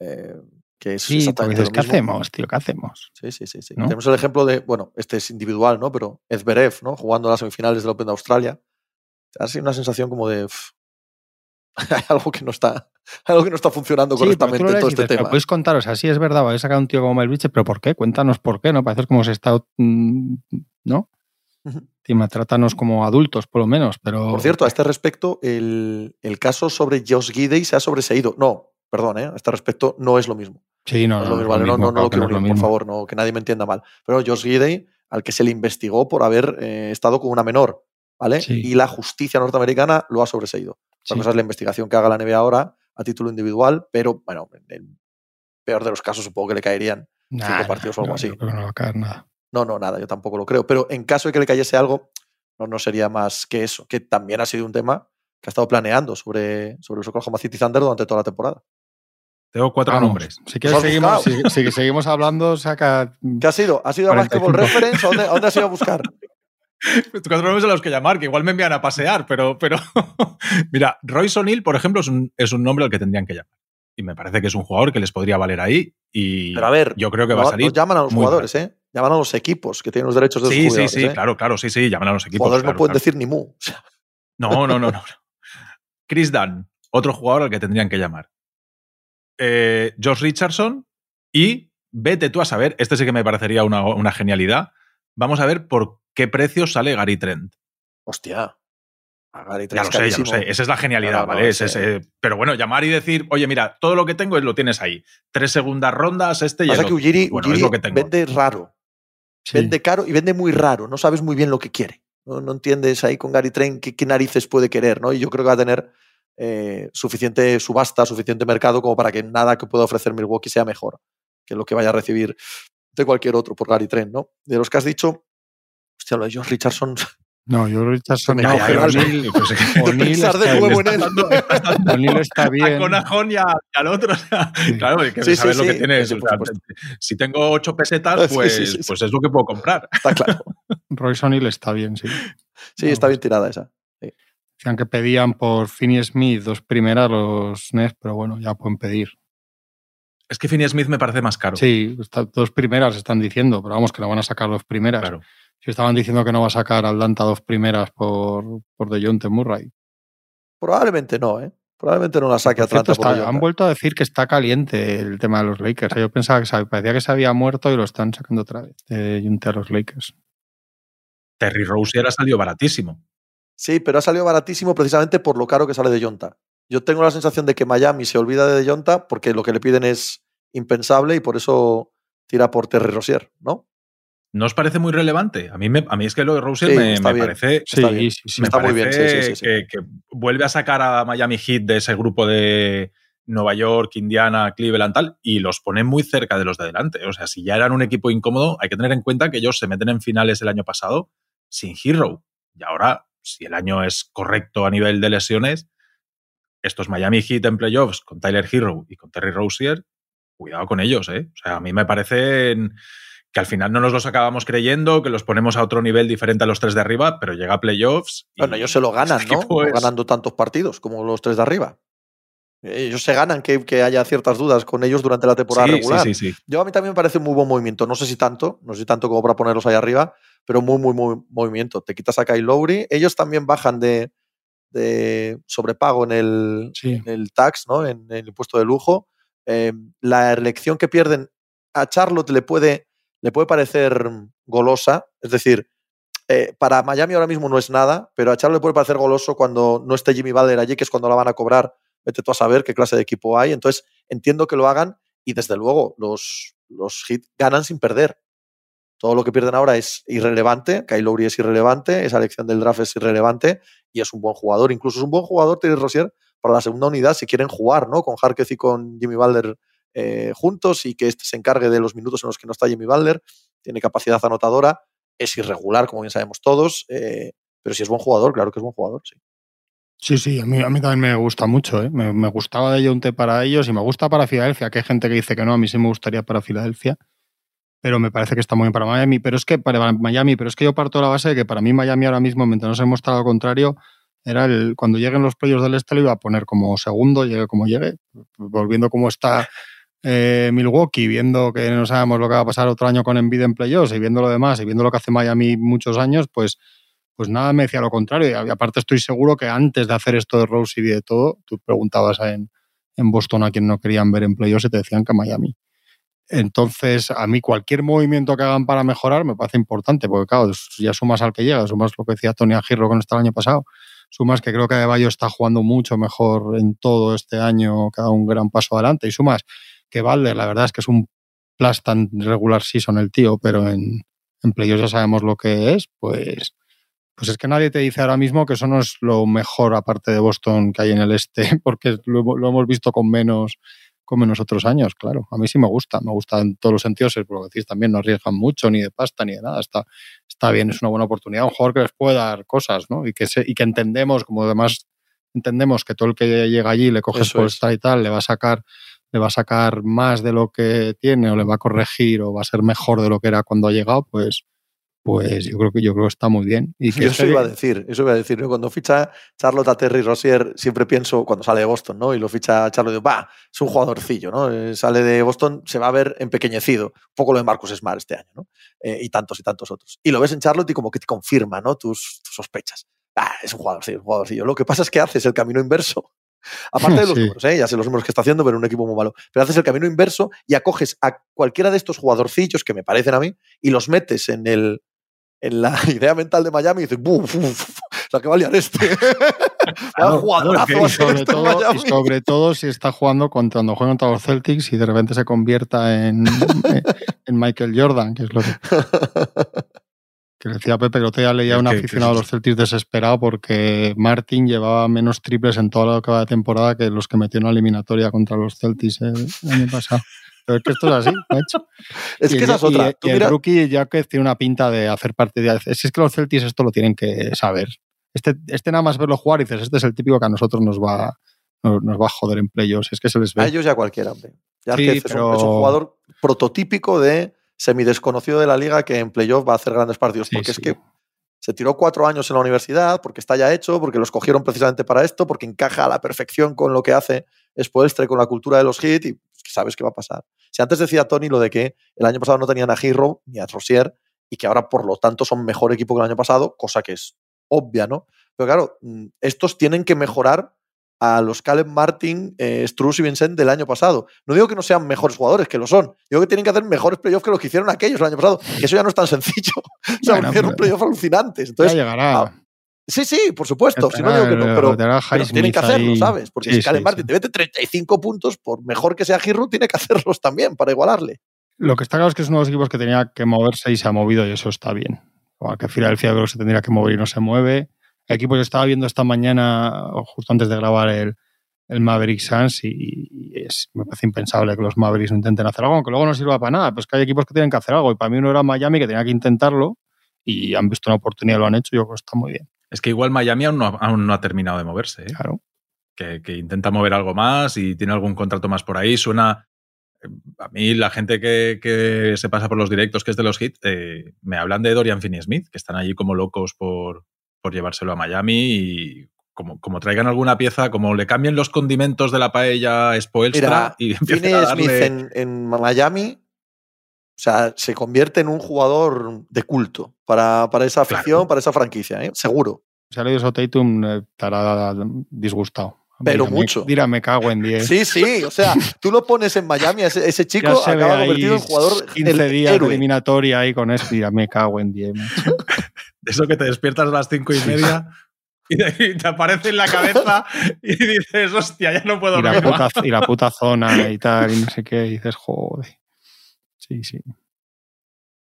[SPEAKER 2] eh, que es
[SPEAKER 3] Sí,
[SPEAKER 2] exactamente lo
[SPEAKER 3] ¿qué
[SPEAKER 2] mismo.
[SPEAKER 3] hacemos, tío? ¿Qué hacemos?
[SPEAKER 2] Sí, sí, sí. sí.
[SPEAKER 3] ¿No?
[SPEAKER 2] Tenemos el ejemplo de, bueno, este es individual, ¿no? Pero Ezberev, ¿no? Jugando las semifinales del Open de Australia. Te da así una sensación como de. "Uf, *laughs* hay algo que no está, algo que no está funcionando
[SPEAKER 3] Sí,
[SPEAKER 2] correctamente en todo este
[SPEAKER 3] dices,
[SPEAKER 2] tema.
[SPEAKER 3] podéis contar, o sea, sí es verdad, vais a sacar un tío como Mel Bridges, pero ¿por qué? Cuéntanos por qué, ¿no? Parece como se está, mm, ¿no? Tima, trátanos como adultos, por lo menos, pero...
[SPEAKER 2] Por cierto, a este respecto, el, el caso sobre Josh Gidey se ha sobreseído. No, perdón, ¿eh? a este respecto no es lo mismo.
[SPEAKER 3] Sí, no,
[SPEAKER 2] No es
[SPEAKER 3] no,
[SPEAKER 2] lo
[SPEAKER 3] es
[SPEAKER 2] mismo,
[SPEAKER 3] lo
[SPEAKER 2] ¿vale? No,
[SPEAKER 3] mismo,
[SPEAKER 2] no, no lo quiero
[SPEAKER 3] lo
[SPEAKER 2] unir, por favor, no, que nadie me entienda mal. Pero Josh Gidey, al que se le investigó por haber eh, estado con una menor, ¿vale?
[SPEAKER 3] Sí.
[SPEAKER 2] Y la justicia norteamericana lo ha sobreseído. Otra
[SPEAKER 3] Sí.
[SPEAKER 2] cosa es la investigación que haga la NBA ahora a título individual, pero bueno, en el peor de los casos supongo que le caerían.
[SPEAKER 3] Nah,
[SPEAKER 2] partidos o algo
[SPEAKER 3] no,
[SPEAKER 2] así.
[SPEAKER 3] no va a caer nada.
[SPEAKER 2] No, no, nada, yo tampoco lo creo. Pero en caso de que le cayese algo, no, no sería más que eso, que también ha sido un tema que ha estado planeando sobre, sobre los Oklahoma City Thunder durante toda la temporada.
[SPEAKER 4] Tengo cuatro nombres.
[SPEAKER 3] Si quieres, seguimos, si, seguimos hablando, saca.
[SPEAKER 2] ¿Qué ha sido? ¿Ha sido a Basketball Reference? ¿A dónde, has ido a buscar? *laughs*
[SPEAKER 4] cuatro nombres a los que llamar, que igual me envían a pasear, pero. pero *laughs* Mira, Royce O'Neill, por ejemplo, es un, es un nombre al que tendrían que llamar. Y me parece que es un jugador que les podría valer ahí. Y
[SPEAKER 2] pero a ver,
[SPEAKER 4] yo creo que va a salir.
[SPEAKER 2] llaman a los jugadores, ¿eh? Llaman a los equipos que tienen los derechos de los
[SPEAKER 4] sí,
[SPEAKER 2] jugadores.
[SPEAKER 4] Sí, sí,
[SPEAKER 2] ¿eh?
[SPEAKER 4] claro, claro, sí, sí, llaman a los equipos.
[SPEAKER 2] Jugadores
[SPEAKER 4] no
[SPEAKER 2] pueden decir ni mu. *laughs*
[SPEAKER 4] No, no, no, no. Chris Dunn, otro jugador al que tendrían que llamar. Eh, Josh Richardson y vete tú a saber, este sí que me parecería una, genialidad. Vamos a ver por qué precio sale Gary Trent.
[SPEAKER 2] Hostia.
[SPEAKER 4] Gary Trent ya lo sé, ya lo sé. Esa es la genialidad, ¿vale? pero bueno, llamar y decir, oye, mira, todo lo que tengo lo tienes ahí. Tres segundas rondas, este y
[SPEAKER 2] Pasa que Ujiri,
[SPEAKER 4] es lo que tengo.
[SPEAKER 2] vende raro. Vende caro y vende muy raro. No sabes muy bien lo que quiere. No, entiendes ahí con Gary Trent qué, narices puede querer, ¿no? Y yo creo que va a tener eh, suficiente subasta, suficiente mercado como para que nada que pueda ofrecer Milwaukee sea mejor que lo que vaya a recibir de cualquier otro por Gary Trent, ¿no? De los que has dicho, hostia, lo de Josh Richardson.
[SPEAKER 3] No, yo Richardson
[SPEAKER 2] no, O'Neill,
[SPEAKER 3] pues. *laughs* *laughs* O'Neill está bien.
[SPEAKER 4] A Conajón y, al otro. Claro, hay que sí, saber lo que tienes. si tengo ocho pesetas, *laughs* pues, pues es lo que puedo comprar.
[SPEAKER 2] Está claro.
[SPEAKER 3] Royce O'Neill está bien, sí.
[SPEAKER 2] Sí, está bien tirada esa.
[SPEAKER 3] Decían que pedían por Finney Smith dos primeras los Nets, pero bueno, ya pueden pedir.
[SPEAKER 4] Es que Finney Smith me parece más caro.
[SPEAKER 3] Sí, dos primeras están diciendo, pero vamos, que no van a sacar dos primeras. Claro. Si estaban diciendo que no va a sacar Atlanta dos primeras por, por DeJounte Murray.
[SPEAKER 2] Probablemente no, ¿eh? Probablemente no la saque Atlanta. por
[SPEAKER 3] han vuelto a decir que está caliente el tema de los Lakers. Yo pensaba que parecía que se había muerto y lo están sacando otra vez de a los Lakers.
[SPEAKER 4] Terry Rose ha salido baratísimo.
[SPEAKER 2] Sí, pero ha salido baratísimo precisamente por lo caro que sale de Jonta. Yo tengo la sensación de que Miami se olvida de Jonta porque lo que le piden es impensable y por eso tira por Terry Rosier, ¿no?
[SPEAKER 4] ¿No os parece muy relevante? A mí, me, a mí es que lo de Rosier me, parece.
[SPEAKER 2] Está, bien, está muy bien.
[SPEAKER 4] Que, que, vuelve a sacar a Miami Heat de ese grupo de Nueva York, Indiana, Cleveland, tal, y los pone muy cerca de los de adelante. O sea, si ya eran un equipo incómodo, hay que tener en cuenta que ellos se meten en finales el año pasado sin Hero. Y ahora, si el año es correcto a nivel de lesiones, estos Miami Heat en playoffs con Tyler Hero y con Terry Rozier, cuidado con ellos, ¿eh? O sea, a mí me parecen que al final no nos los acabamos creyendo, que los ponemos a otro nivel diferente a los tres de arriba, pero llega a playoffs.
[SPEAKER 2] bueno, ellos se lo ganan, *laughs* ¿no? Ganando tantos partidos como los tres de arriba. Ellos se ganan que, haya ciertas dudas con ellos durante la temporada regular.
[SPEAKER 4] Sí, sí,
[SPEAKER 2] Yo a mí también me parece un muy buen movimiento. No sé si tanto, no sé si tanto como para ponerlos ahí arriba, pero muy, muy, muy movimiento. Te quitas a Kyle Lowry. Ellos también bajan de, de sobrepago en el, el tax, ¿no? En, el impuesto de lujo. Eh, la elección que pierden a Charlotte le puede, le puede parecer golosa, es decir, eh, para Miami ahora mismo no es nada, pero a Charlotte le puede parecer goloso cuando no esté Jimmy Butler allí, que es cuando la van a cobrar. Vete tú a saber qué clase de equipo hay. Entonces, entiendo que lo hagan y desde luego los, los Heat ganan sin perder. Todo lo que pierden ahora es irrelevante. Kyle es irrelevante, esa elección del draft es irrelevante y es un buen jugador. Incluso es un buen jugador, Terry Rosier, para la segunda unidad si quieren jugar, ¿no? Con Harkez y con Jimmy Butler eh, juntos y que este se encargue de los minutos en los que no está Jimmy Butler. Tiene capacidad anotadora, es irregular, como bien sabemos todos, eh, pero si es buen jugador, claro que es buen jugador, sí.
[SPEAKER 3] Sí, sí, a mí, a mí también me gusta mucho. ¿eh? Me, gustaba de Jonte para ellos y me gusta para Filadelfia, que hay gente que dice que no, a mí sí me gustaría para Filadelfia pero me parece que está muy bien para Miami. Pero es que para Miami, pero es que yo parto de la base de que para mí Miami ahora mismo, mientras no se mostrado lo contrario, era el cuando lleguen los playoffs del este lo iba a poner como segundo, llegue como llegue, volviendo como está eh, Milwaukee, viendo que no sabemos lo que va a pasar otro año con Embiid en playoffs y viendo lo demás y viendo lo que hace Miami muchos años, pues pues nada me decía lo contrario. Y aparte estoy seguro que antes de hacer esto de Rose y de todo, tú preguntabas en, en Boston a quien no querían ver en playoffs y te decían que Miami. Entonces, a mí cualquier movimiento que hagan para mejorar me parece importante, porque claro, ya sumas al que llega, sumas lo que decía Tony Agirro con este el año pasado, sumas que creo que Bayo está jugando mucho mejor en todo este año, que ha dado un gran paso adelante, y sumas que Valder, la verdad es que es un plus tan regular season el tío, pero en, en playoffs ya sabemos lo que es, pues, pues es que nadie te dice ahora mismo que eso no es lo mejor aparte de Boston que hay en el este, *laughs* porque lo, lo hemos visto con menos como en los otros años, claro. A mí sí me gusta, me gusta en todos los sentidos, es por lo que decís también, no arriesgan mucho, ni de pasta, ni de nada. Está, está bien, es una buena oportunidad, un jugador que les puede dar cosas, ¿no? Y que, y que entendemos, como además entendemos que todo el que llega allí le coges por estar y tal, le va a sacar le va a sacar más de lo que tiene o le va a corregir o va a ser mejor de lo que era cuando ha llegado, pues, pues yo creo que yo creo que está muy bien.
[SPEAKER 2] Y que eso iba a decir, eso iba a decir. Cuando ficha Charlotte a Terry Rossier, siempre pienso, cuando sale de Boston, ¿no? Y lo ficha Charlotte, digo, va, es un jugadorcillo, ¿no? Eh, sale de Boston, se va a ver empequeñecido. Un poco lo de Marcus Smart este año, ¿no? Eh, y tantos y tantos otros. Y lo ves en Charlotte y como que te confirma, ¿no? Tus, sospechas. Ah, es un jugadorcillo, un jugadorcillo. Lo que pasa es que haces el camino inverso. Aparte de los *laughs* números, ¿eh? ya sé los números que está haciendo, pero un equipo muy malo. Pero haces el camino inverso y acoges a cualquiera de estos jugadorcillos que me parecen a mí y los metes en el, en la *laughs* idea mental de Miami y dices, ¡buf! uf, la que va a liar este. *laughs*
[SPEAKER 3] jugadorazo y, sobre este todo, y sobre todo si está jugando contra, cuando juega contra los Celtics y de repente se convierta en, en Michael Jordan, que es lo que. Que decía Pepe, que otro día leía a un aficionado de los Celtics desesperado porque Martin llevaba menos triples en toda la de temporada que los que metió en la eliminatoria contra los Celtics el año pasado. Pero es que esto es así, *laughs* hecho.
[SPEAKER 2] Es que esa es otra.
[SPEAKER 3] Y, el rookie ya que tiene una pinta de hacer partida. Es, es que los Celtics esto lo tienen que saber. Este, este nada más verlo jugar y dices, este es el típico que a nosotros nos va, nos, va a joder en playoffs. Es que se les ve.
[SPEAKER 2] A ellos ya cualquiera, hombre. Ya es, que es, un, jugador prototípico de semidesconocido de la liga que en playoff va a hacer grandes partidos. porque es que se tiró cuatro años en la universidad, porque está ya hecho, porque lo escogieron precisamente para esto, porque encaja a la perfección con lo que hace Spoelstre, con la cultura de los hits y sabes qué va a pasar. Si antes decía Tony lo de que el año pasado no tenían a Hero ni a Rosier y que ahora por lo tanto son mejor equipo que el año pasado, cosa que es obvia, ¿no? Pero claro, mm, estos tienen que mejorar a los Caleb Martin, eh, Struz y Vincent del año pasado. No digo que no sean mejores jugadores, que lo son. Digo que tienen que hacer mejores playoffs que los que hicieron aquellos el año pasado. Que eso ya no es tan sencillo. *laughs* o sea, hicieron playoffs alucinantes. Entonces,
[SPEAKER 3] ya llegará.
[SPEAKER 2] Ah, sí, sí, por supuesto. Si no digo que no, pero, tienen que hacerlo, ¿sabes? Porque si Caleb Martin te mete 35 puntos, por mejor que sea Giroud, tiene que hacerlos también para igualarle.
[SPEAKER 3] Lo que está claro es que es uno de los equipos que tenía que moverse y se ha movido y eso está bien. O que Filadelfia creo que se tendría que mover y no se mueve. Equipo que estaba viendo esta mañana, justo antes de grabar el, el Maverick Suns y, es, me parece impensable que los Mavericks intenten hacer algo, aunque luego no sirva para nada. Pues que hay equipos que tienen que hacer algo y para mí uno era Miami que tenía que intentarlo y han visto una oportunidad lo han hecho. Yo creo que está muy bien.
[SPEAKER 4] Es que igual Miami aún no, ha terminado de moverse. ¿eh?
[SPEAKER 3] Claro.
[SPEAKER 4] Que, intenta mover algo más y tiene algún contrato más por ahí. Suena. Eh, a mí, la gente que, se pasa por los directos, que es de los hits, eh, me hablan de Dorian Finney-Smith, que están allí como locos por, por llevárselo a Miami y como, traigan alguna pieza, como le cambien los condimentos de la paella *laughs* a Spoelstra y
[SPEAKER 2] Finney Smith en, Miami, o sea, se convierte en un jugador de culto para, esa afición, para esa franquicia, ¿eh? seguro.
[SPEAKER 3] Si ha leído eso Tatum, eh, estará disgustado.
[SPEAKER 2] Pero mucho.
[SPEAKER 3] Dirá, me cago en 10.
[SPEAKER 2] Sí, sí, o sea, *laughs* tú lo pones en Miami, ese, chico acaba convertido en jugador
[SPEAKER 3] 15 días de eliminatoria ahí con esto, dirá, me cago en 10. *laughs*
[SPEAKER 4] Eso que te despiertas a las cinco y media y te aparece en la cabeza y dices, hostia, ya no puedo
[SPEAKER 3] y la, puta, y la puta zona *laughs* y tal, y no sé qué, y dices, joder. Sí, sí.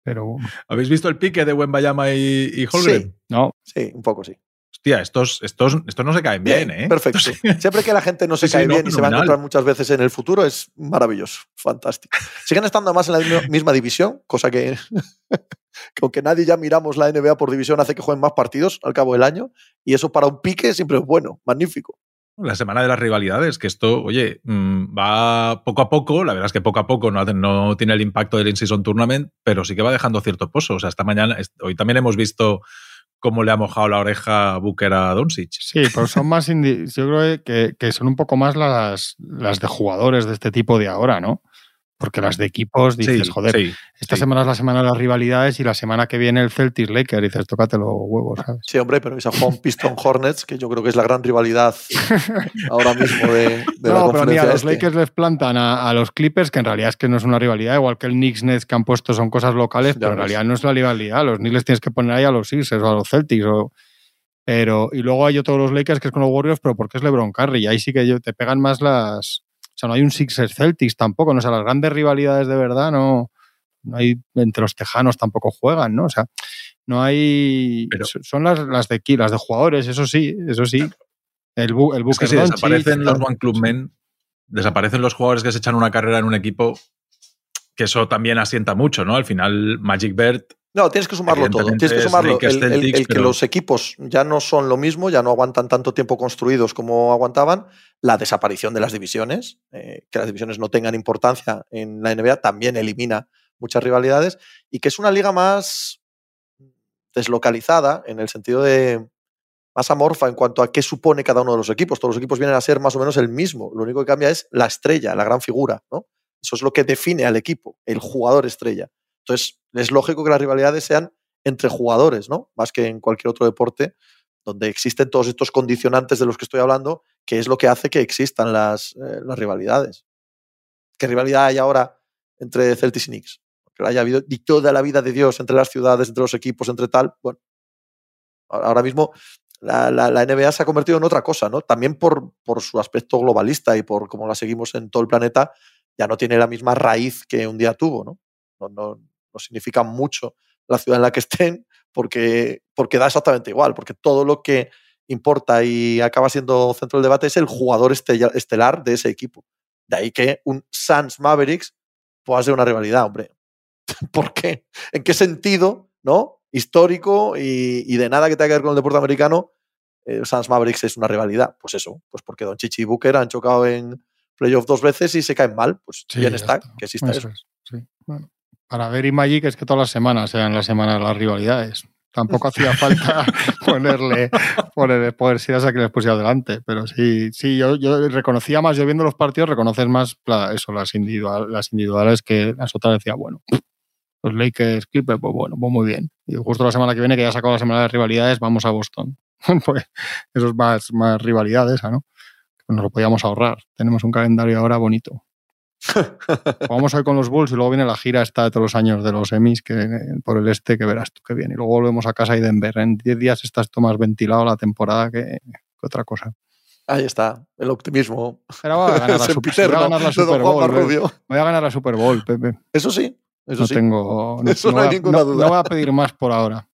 [SPEAKER 3] Pero
[SPEAKER 4] ¿Habéis visto el pique de Wembayama y, y Holgren?
[SPEAKER 2] Sí.
[SPEAKER 3] No.
[SPEAKER 2] Sí, un poco sí.
[SPEAKER 4] Hostia, estos, estos, estos no se caen bien, ¿eh?
[SPEAKER 2] Perfecto. *laughs* Siempre que la gente no se *laughs* cae bien y se va a encontrar muchas veces en el futuro, es maravilloso, fantástico. Siguen estando más en la misma división, cosa que aunque nadie ya miramos la NBA por división, hace que jueguen más partidos al cabo del año. Y eso para un pique siempre es bueno, magnífico.
[SPEAKER 4] La semana de las rivalidades, que esto, oye, mm, va poco a poco, la verdad es que poco a poco no, no tiene el impacto del In-Season Tournament, pero sí que va dejando cierto pozo. O sea, esta mañana, hoy también hemos visto cómo le ha mojado la oreja a Booker a Doncic.
[SPEAKER 3] Sí, pero son más, yo creo que, que, son un poco más las, las de jugadores de este tipo de ahora, ¿no? Porque las de equipos dices, joder, esta semana es la semana de las rivalidades y la semana que viene el Celtics Lakers, dices, tócate los huevos, ¿sabes?
[SPEAKER 2] Sí, hombre, pero esa Home Piston Hornets, que yo creo que es la gran rivalidad *laughs* ahora mismo de, de no, pero mira,
[SPEAKER 3] los
[SPEAKER 2] este.
[SPEAKER 3] Lakers les plantan a, los Clippers, que en realidad es que no es una rivalidad, igual que el Knicks Nets que han puesto son cosas locales, pero en realidad no es la rivalidad. Los Knicks les tienes que poner ahí a los Sixers o a los Celtics o. Pero, y luego hay otros los Lakers que es con los Warriors, pero porque es LeBron Curry. Y ahí sí que te pegan más las, sea, no hay un Sixers Celtics tampoco, ¿no? O sea, las grandes rivalidades de verdad no, no hay, entre los tejanos tampoco juegan, ¿no? O sea, no hay, Pero, son las, las de aquí, las de jugadores, eso sí, eso sí. El, el
[SPEAKER 4] es que si desaparecen los One Club Men, desaparecen los jugadores que se echan una carrera en un equipo, que eso también asienta mucho, ¿no? Al final, Magic Bird.
[SPEAKER 2] No, tienes que sumarlo todo. Tienes que sumarlo. El, que los equipos ya no son lo mismo, ya no aguantan tanto tiempo construidos como aguantaban. La desaparición de las divisiones, eh, que las divisiones no tengan importancia en la NBA, también elimina muchas rivalidades. Y que es una liga más deslocalizada en el sentido de más amorfa en cuanto a qué supone cada uno de los equipos. Todos los equipos vienen a ser más o menos el mismo. Lo único que cambia es la estrella, la gran figura, ¿no? Eso es lo que define al equipo, el jugador estrella. Entonces, es lógico que las rivalidades sean entre jugadores, ¿no? Más que en cualquier otro deporte donde existen todos estos condicionantes de los que estoy hablando, que es lo que hace que existan las, eh, las rivalidades. ¿Qué rivalidad hay ahora entre Celtics y Knicks? Que haya habido toda la vida de Dios entre las ciudades, entre los equipos, entre tal. Bueno, ahora mismo la, NBA se ha convertido en otra cosa, ¿no? También por, por su aspecto globalista y por cómo la seguimos en todo el planeta, ya no tiene la misma raíz que un día tuvo, ¿no? No, no, significa mucho la ciudad en la que *laughs* estén porque, porque da exactamente igual, porque todo lo que importa y acaba siendo centro del debate es el jugador estelar de ese equipo. De ahí que un Suns Mavericks pueda ser una rivalidad, hombre. *laughs* ¿Por qué? ¿En qué sentido, no? histórico y, de nada que tenga que ver con el deporte americano, eh, Sans Mavericks es una rivalidad. Pues eso, pues porque Don Chichi y Booker han chocado en playoff dos veces y se caen mal. Pues bien está, que exista eso.
[SPEAKER 3] para ver y Magic es que todas las semanas sean las semanas de las rivalidades. Tampoco *laughs* hacía falta *laughs* ponerle, ponerle poder si a que les pusiera adelante. Pero sí, sí, yo, yo reconocía más, yo viendo los partidos, reconoces más eso, las, individual, las individuales que las otras decía, bueno, los Lakers, Clippers, pues bueno, pues muy bien. Y justo la semana que viene, que ya sacado la semana de rivalidades, vamos a Boston. *laughs* pues eso es más, más rivalidad esa, ¿no? Nos lo podíamos ahorrar. Tenemos un calendario ahora bonito. *laughs* Vamos hoy con los Bulls y luego viene la gira esta de todos los años de los semis que, por el este que verás tú que viene. Y luego volvemos a casa y Denver. En 10 días estás tú más ventilado la temporada que, otra cosa.
[SPEAKER 2] Ahí está, el optimismo.
[SPEAKER 3] Pero voy a ganar *laughs* la, Super, voy a ganar la Super Bowl. Voy a ganar la Super Bowl, Pepe.
[SPEAKER 2] Eso sí, eso
[SPEAKER 3] no
[SPEAKER 2] sí.
[SPEAKER 3] tengo. *laughs* No, Eso no, hay ninguna duda. No voy a pedir más por ahora.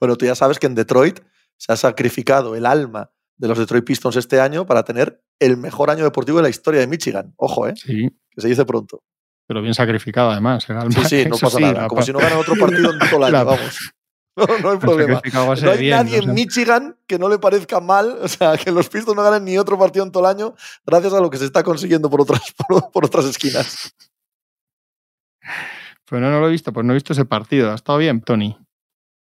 [SPEAKER 2] bueno, tú ya sabes que en Detroit se ha sacrificado el alma de los Detroit Pistons este año para tener el mejor año deportivo de la historia de Michigan. Ojo, ¿eh?
[SPEAKER 3] Sí.
[SPEAKER 2] Que se dice pronto.
[SPEAKER 3] Pero bien sacrificado, además. Alma.
[SPEAKER 2] Sí, sí, no pasa nada. Como si no ganan otro partido en todo el *laughs* año, vamos. *laughs* No, no hay problema. No hay nadie en Michigan que no le parezca mal, o sea, que los Pistons no ganen ni otro partido en todo el año, gracias a lo que se está consiguiendo por otras, *laughs* por otras esquinas.
[SPEAKER 3] Pues no, no lo he visto, pues no he visto ese partido. ¿Ha estado bien, Tony?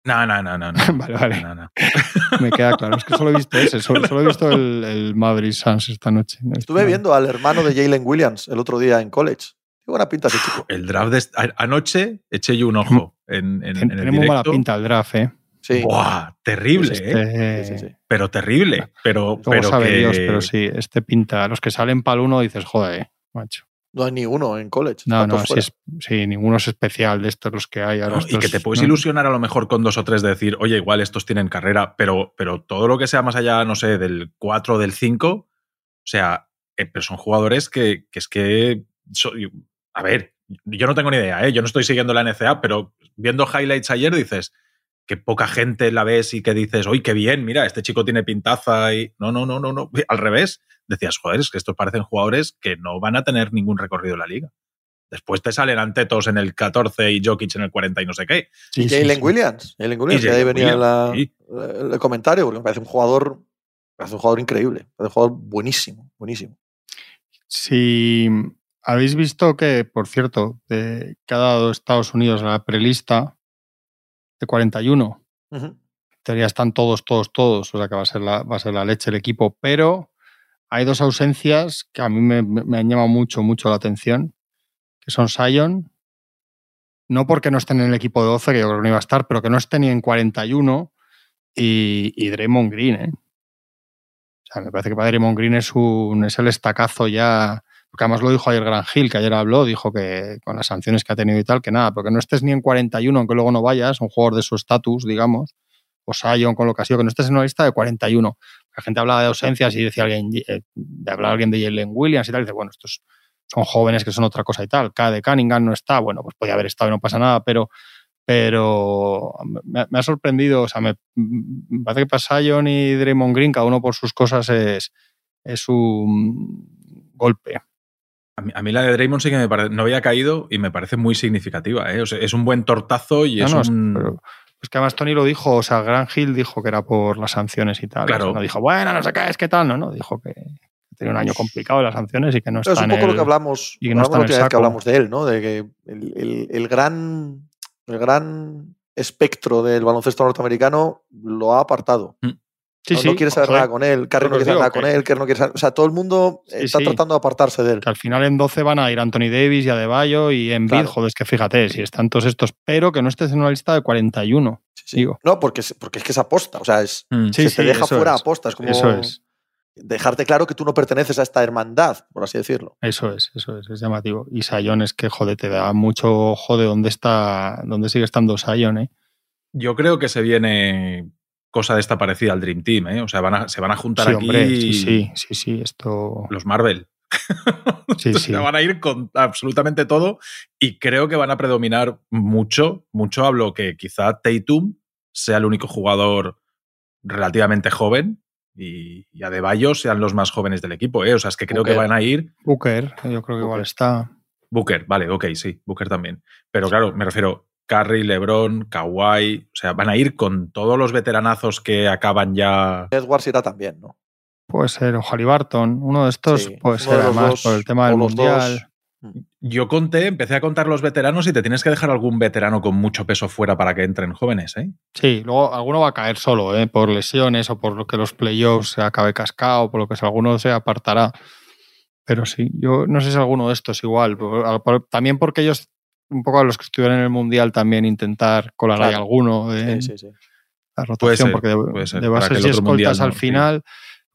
[SPEAKER 4] No, no, no, no. *laughs*
[SPEAKER 3] vale, vale. *laughs* Me queda claro. Es que solo he visto ese. Solo, he visto el, el Maverick Suns esta noche.
[SPEAKER 2] Estuve viendo al hermano de Jalen Williams el otro día en college. Qué buena pinta ese chico. *gasps*
[SPEAKER 4] El draft de anoche eché yo un ojo en, en, en el muy mala
[SPEAKER 3] pinta el draft, ¿eh?
[SPEAKER 2] Sí.
[SPEAKER 4] Buah, terrible, ¿eh? Sí, sí, sí. Pero terrible. Pero, pero
[SPEAKER 3] sabe Dios, pero sí, este pinta. Los que salen para el uno dices, joder, macho.
[SPEAKER 2] No hay ni uno en college.
[SPEAKER 3] No, no, sí, es, sí, ninguno es especial de estos los que hay ahora.
[SPEAKER 4] y que te puedes ilusionar a lo mejor con dos o tres de decir, oye, igual estos tienen carrera, pero, pero todo lo que sea más allá, no sé, del 4 o del 5, o sea, eh, pero son jugadores que, que es que. a ver, yo no tengo ni idea, ¿eh? yo no estoy siguiendo la NCA, pero viendo highlights ayer dices que poca gente la ves y que dices, oye, qué bien, mira, este chico tiene pintaza y. No, no, no, no, no. Al revés decías, joder, es que estos parecen jugadores que no van a tener ningún recorrido en la liga. Después te salen Antetos en el 14 y Jokic en el 40 y no sé qué.
[SPEAKER 2] y Jalen Williams. Jalen Williams, que ahí venía el comentario, porque me parece un jugador, me parece un jugador increíble. Me parece un jugador buenísimo, buenísimo.
[SPEAKER 3] Si habéis visto que, por cierto, que ha dado Estados Unidos a la prelista de 41. Uh teoría están todos, todos, todos. O sea que va a ser la, va a ser la leche el equipo. Pero hay dos ausencias que a mí me, han llamado mucho, mucho la atención, que son Sion, no porque no estén en el equipo de 12, que yo creo que no iba a estar, pero que no estén ni en 41, y, y Draymond Green. ¿eh? O sea, me parece que para Draymond Green es, un, es el estacazo ya, porque además lo dijo ayer Gran Gil, que ayer habló, dijo que con las sanciones que ha tenido y tal, que nada, porque no estés ni en 41, aunque luego no vayas, un jugador de su estatus, digamos, o Sion con lo que ha sido, que no estés en una lista de 41 la gente hablaba de ausencias y decía alguien, eh, de hablar alguien de Jalen Williams y tal, y dice, bueno, estos son jóvenes que son otra cosa y tal. K de Cunningham no está, bueno, pues podía haber estado y no pasa nada, pero, pero me, ha sorprendido, o sea, me, parece que pasa John y Draymond Green, cada uno por sus cosas es, es un golpe.
[SPEAKER 4] A mí, la de Draymond sí que me parece, no había caído y me parece muy significativa. ¿eh? es un buen tortazo y es un...
[SPEAKER 3] Es que además Tony lo dijo, o sea, Gran Hill dijo que era por las sanciones y tal.
[SPEAKER 4] Claro.
[SPEAKER 3] no dijo, bueno, no sé qué es, qué tal. No, no, dijo que tenía un año complicado las sanciones y que no está
[SPEAKER 2] Es un poco lo que hablamos,
[SPEAKER 3] y no
[SPEAKER 2] está que hablamos de él, ¿no? De que el, gran, el gran espectro del baloncesto norteamericano lo ha apartado. Mm. Sí, no, sí, no, quiere saber nada con él, Carrie no quiere saber nada con él, Kerr no quiere saber, O sea, todo el mundo está tratando de apartarse de él.
[SPEAKER 3] Que al final en 12 van a ir Anthony Davis y Adebayo y en claro. joder, es que fíjate, si están todos estos, pero que no estés en una lista de 41. Digo.
[SPEAKER 2] No, porque, porque es que es aposta, o sea, es, mm. se te deja fuera aposta, es como
[SPEAKER 3] eso es.
[SPEAKER 2] dejarte claro que tú no perteneces a esta hermandad, por así decirlo.
[SPEAKER 3] Eso es, eso es, es llamativo. Y Sion es que, joder, te da mucho ojo de dónde está, dónde sigue estando Sion, ¿eh?
[SPEAKER 4] Yo creo que se viene cosa de esta parecida al Dream Team, ¿eh? O sea, van a, se van a juntar
[SPEAKER 3] sí,
[SPEAKER 4] aquí.
[SPEAKER 3] Hombre, sí, sí, sí, sí, esto.
[SPEAKER 4] Los Marvel. *laughs* Sí, sí. van a ir con absolutamente todo y creo que van a predominar mucho. Mucho hablo que quizá Tatum sea el único jugador relativamente joven y, y Adebayo sean los más jóvenes del equipo. ¿eh? O sea, es que creo que van a ir.
[SPEAKER 3] Booker, yo creo que igual está.
[SPEAKER 4] Booker, vale, ok, sí, Booker también. Pero claro, me refiero, Curry, LeBron, Kawhi, o sea, van a ir con todos los veteranazos que acaban ya.
[SPEAKER 2] Edwards irá también, ¿no?
[SPEAKER 3] Puede ser, o Barton, uno de estos puede ser además por el tema del mundial.
[SPEAKER 4] Mm. Yo conté, empecé a contar los veteranos y te tienes que dejar algún veterano con mucho peso fuera para que entren jóvenes, ¿eh?
[SPEAKER 3] Sí, luego alguno va a caer solo, ¿eh? Por lesiones o por lo que los playoffs se acabe cascado, por lo que sea, alguno se apartará. Pero sí, yo no sé si alguno de estos igual. también porque ellos un poco a los que estuvieron en el Mundial también intentar colar ahí alguno de sí, sí, sí. la rotación, porque de, bases y escoltas al final,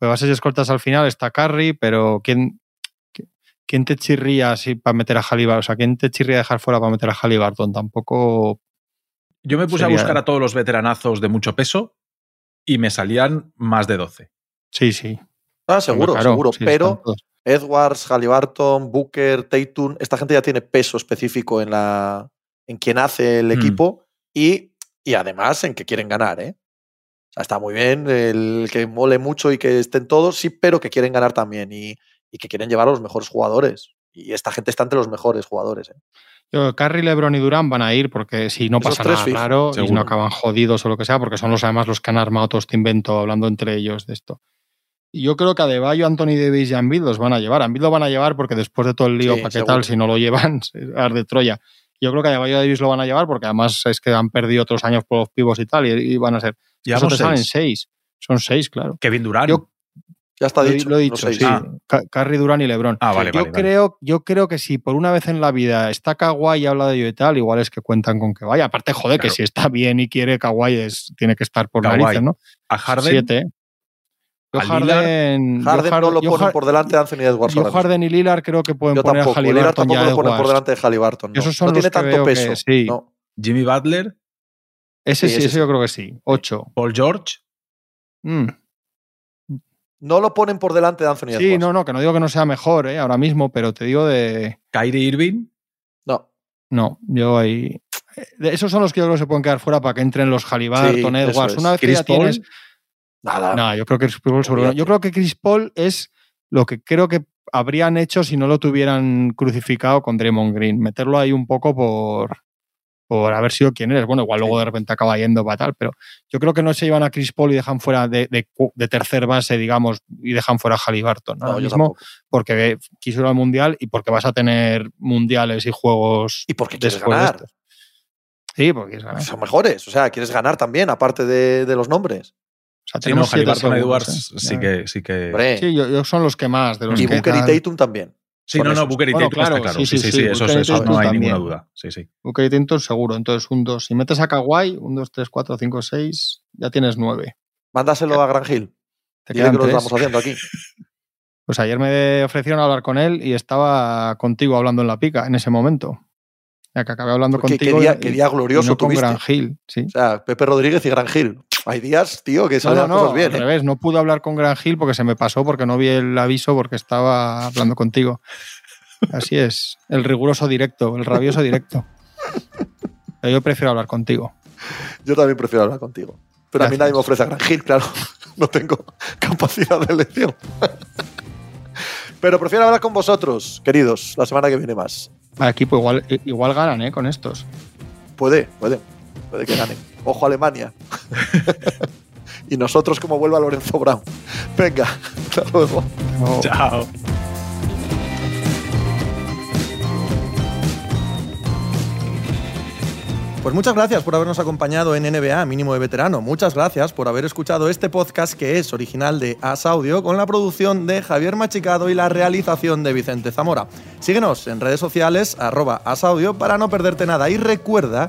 [SPEAKER 3] de bases y escoltas al final está Carry, pero ¿quién, quién te chirría así para meter a Halliburton? O sea, ¿quién te chirría dejar fuera para meter a Halliburton? Tampoco.
[SPEAKER 4] Yo me puse a buscar a todos los veteranazos de mucho peso y me salían más de 12.
[SPEAKER 3] Sí, sí.
[SPEAKER 2] Ah, seguro, seguro. pero Edwards, Halliburton, Booker, Tatum, esta gente ya tiene peso específico en, la, en quien hace el mm. equipo y, y, además en que quieren ganar. ¿eh? O sea, está muy bien el que mole mucho y que estén todos, sí, pero que quieren ganar también y, y que quieren llevar a los mejores jugadores. Y esta gente está entre los mejores jugadores. ¿eh?
[SPEAKER 3] Yo, Carry, LeBron y Durán van a ir porque si no pasa nada raro y no acaban jodidos o lo que sea, porque son los además los que han armado todo este invento hablando entre ellos de esto yo creo que a Deballo, Anthony Davis y Embiid los van a llevar. Embiid lo van a llevar porque después de todo el lío, ¿para qué tal? Si no lo llevan, *laughs* de Troya. Yo creo que a Deballo y Davis lo van a llevar porque además es que han perdido otros años por los pibos y tal y, van a ser.
[SPEAKER 4] Ya
[SPEAKER 3] te salen seis. Son seis, claro.
[SPEAKER 4] Kevin Durant.
[SPEAKER 2] ya está dicho.
[SPEAKER 3] Lo he dicho, sí. Ah. Carry Durán y LeBron.
[SPEAKER 4] Ah, vale,
[SPEAKER 3] yo, creo, yo creo que si por una vez en la vida está Kawhi y habla de ello y tal, igual es que cuentan con que vaya. Aparte, joder, que si está bien y quiere Kawhi, es, tiene que estar por narices, ¿no?
[SPEAKER 4] A Harden.
[SPEAKER 3] Siete. Yo Harden,
[SPEAKER 2] Harden no lo ponen por delante de Anthony Edwards.
[SPEAKER 3] Yo Harden y Lillard creo que pueden poner a Halliburton
[SPEAKER 2] Lillard tampoco lo ponen por delante de Halliburton. No,
[SPEAKER 3] Esos son
[SPEAKER 2] no tiene tanto peso.
[SPEAKER 3] sí.
[SPEAKER 4] Jimmy Butler.
[SPEAKER 3] Ese sí, ese, yo creo que sí. Ocho.
[SPEAKER 4] Paul George.
[SPEAKER 3] Mm.
[SPEAKER 2] No lo ponen por delante de Anthony Edwards.
[SPEAKER 3] Sí, no, no, que no digo que no sea mejor ¿eh? ahora mismo, pero te digo de.
[SPEAKER 4] Kyrie Irving.
[SPEAKER 2] No.
[SPEAKER 3] No, yo ahí. Esos son los que yo creo que se pueden quedar fuera para que entren los Halliburton, Edwards. Una vez que ya tienes
[SPEAKER 2] Nada.
[SPEAKER 3] No, yo creo que Chris Paul Yo creo que Chris Paul es lo que creo que habrían hecho si no lo tuvieran crucificado con Draymond Green. Meterlo ahí un poco por, por haber sido quien eres. Bueno, igual luego de repente acaba yendo para tal, pero yo creo que no se llevan a Chris Paul y dejan fuera de, de, tercer base, digamos, y dejan fuera a Halliburton. ¿no? mismo porque quiso ir al mundial y porque vas a tener mundiales y juegos.
[SPEAKER 2] Y porque quieres ganar.
[SPEAKER 3] Sí, porque
[SPEAKER 2] son mejores. O sea, quieres ganar también, aparte de los nombres.
[SPEAKER 3] Sea, tenemos
[SPEAKER 4] sí, no, Edwards ¿eh? sí que. Sí, que...
[SPEAKER 3] sí yo, son los que más. De los
[SPEAKER 2] y Booker y Tatum también.
[SPEAKER 4] Sí, no, no, Booker y Tatum claro, está claro. Sí, sí, sí, eso, eso no hay ninguna duda. Sí, sí.
[SPEAKER 3] Booker y Tatum seguro. Entonces, un 2. Si metes a Kawhi, un 2, 3, 4, 5, 6, ya tienes 9.
[SPEAKER 2] Mándaselo a Gran Hill. Te Dile que lo estamos haciendo aquí. *laughs*
[SPEAKER 3] Pues ayer me ofrecieron hablar con él y estaba contigo hablando en la pica en ese momento. Ya que acabé hablando contigo.
[SPEAKER 2] Qué día, glorioso
[SPEAKER 3] no con Gran Hill, sí.
[SPEAKER 2] O sea, Pepe Rodríguez y Gran Hill. Hay días, tío, que salen
[SPEAKER 3] no,
[SPEAKER 2] cosas bien.
[SPEAKER 3] Al ¿eh? revés, no pude hablar con Gran Gil porque se me pasó, porque no vi el aviso porque estaba hablando contigo. Así es, el riguroso directo, el rabioso directo. Pero yo prefiero hablar contigo.
[SPEAKER 2] Yo también prefiero hablar contigo. Pero a mí nadie me ofrece a Gran Gil, claro. *laughs* No tengo capacidad de elección. Pero prefiero hablar con vosotros, queridos, la semana que viene más.
[SPEAKER 3] Al equipo igual, igual ganan, ¿eh? Con estos.
[SPEAKER 2] Puede, puede. Puede que ganen. Ojo Alemania. *laughs* y nosotros como vuelva Lorenzo Brown. Venga, hasta luego.
[SPEAKER 4] Chao.
[SPEAKER 2] Pues muchas gracias por habernos acompañado en NBA Mínimo de Veterano. Muchas gracias por haber escuchado este podcast que es original de As Audio con la producción de Javier Machicado y la realización de Vicente Zamora. Síguenos en redes sociales arroba asaudio para no perderte nada y recuerda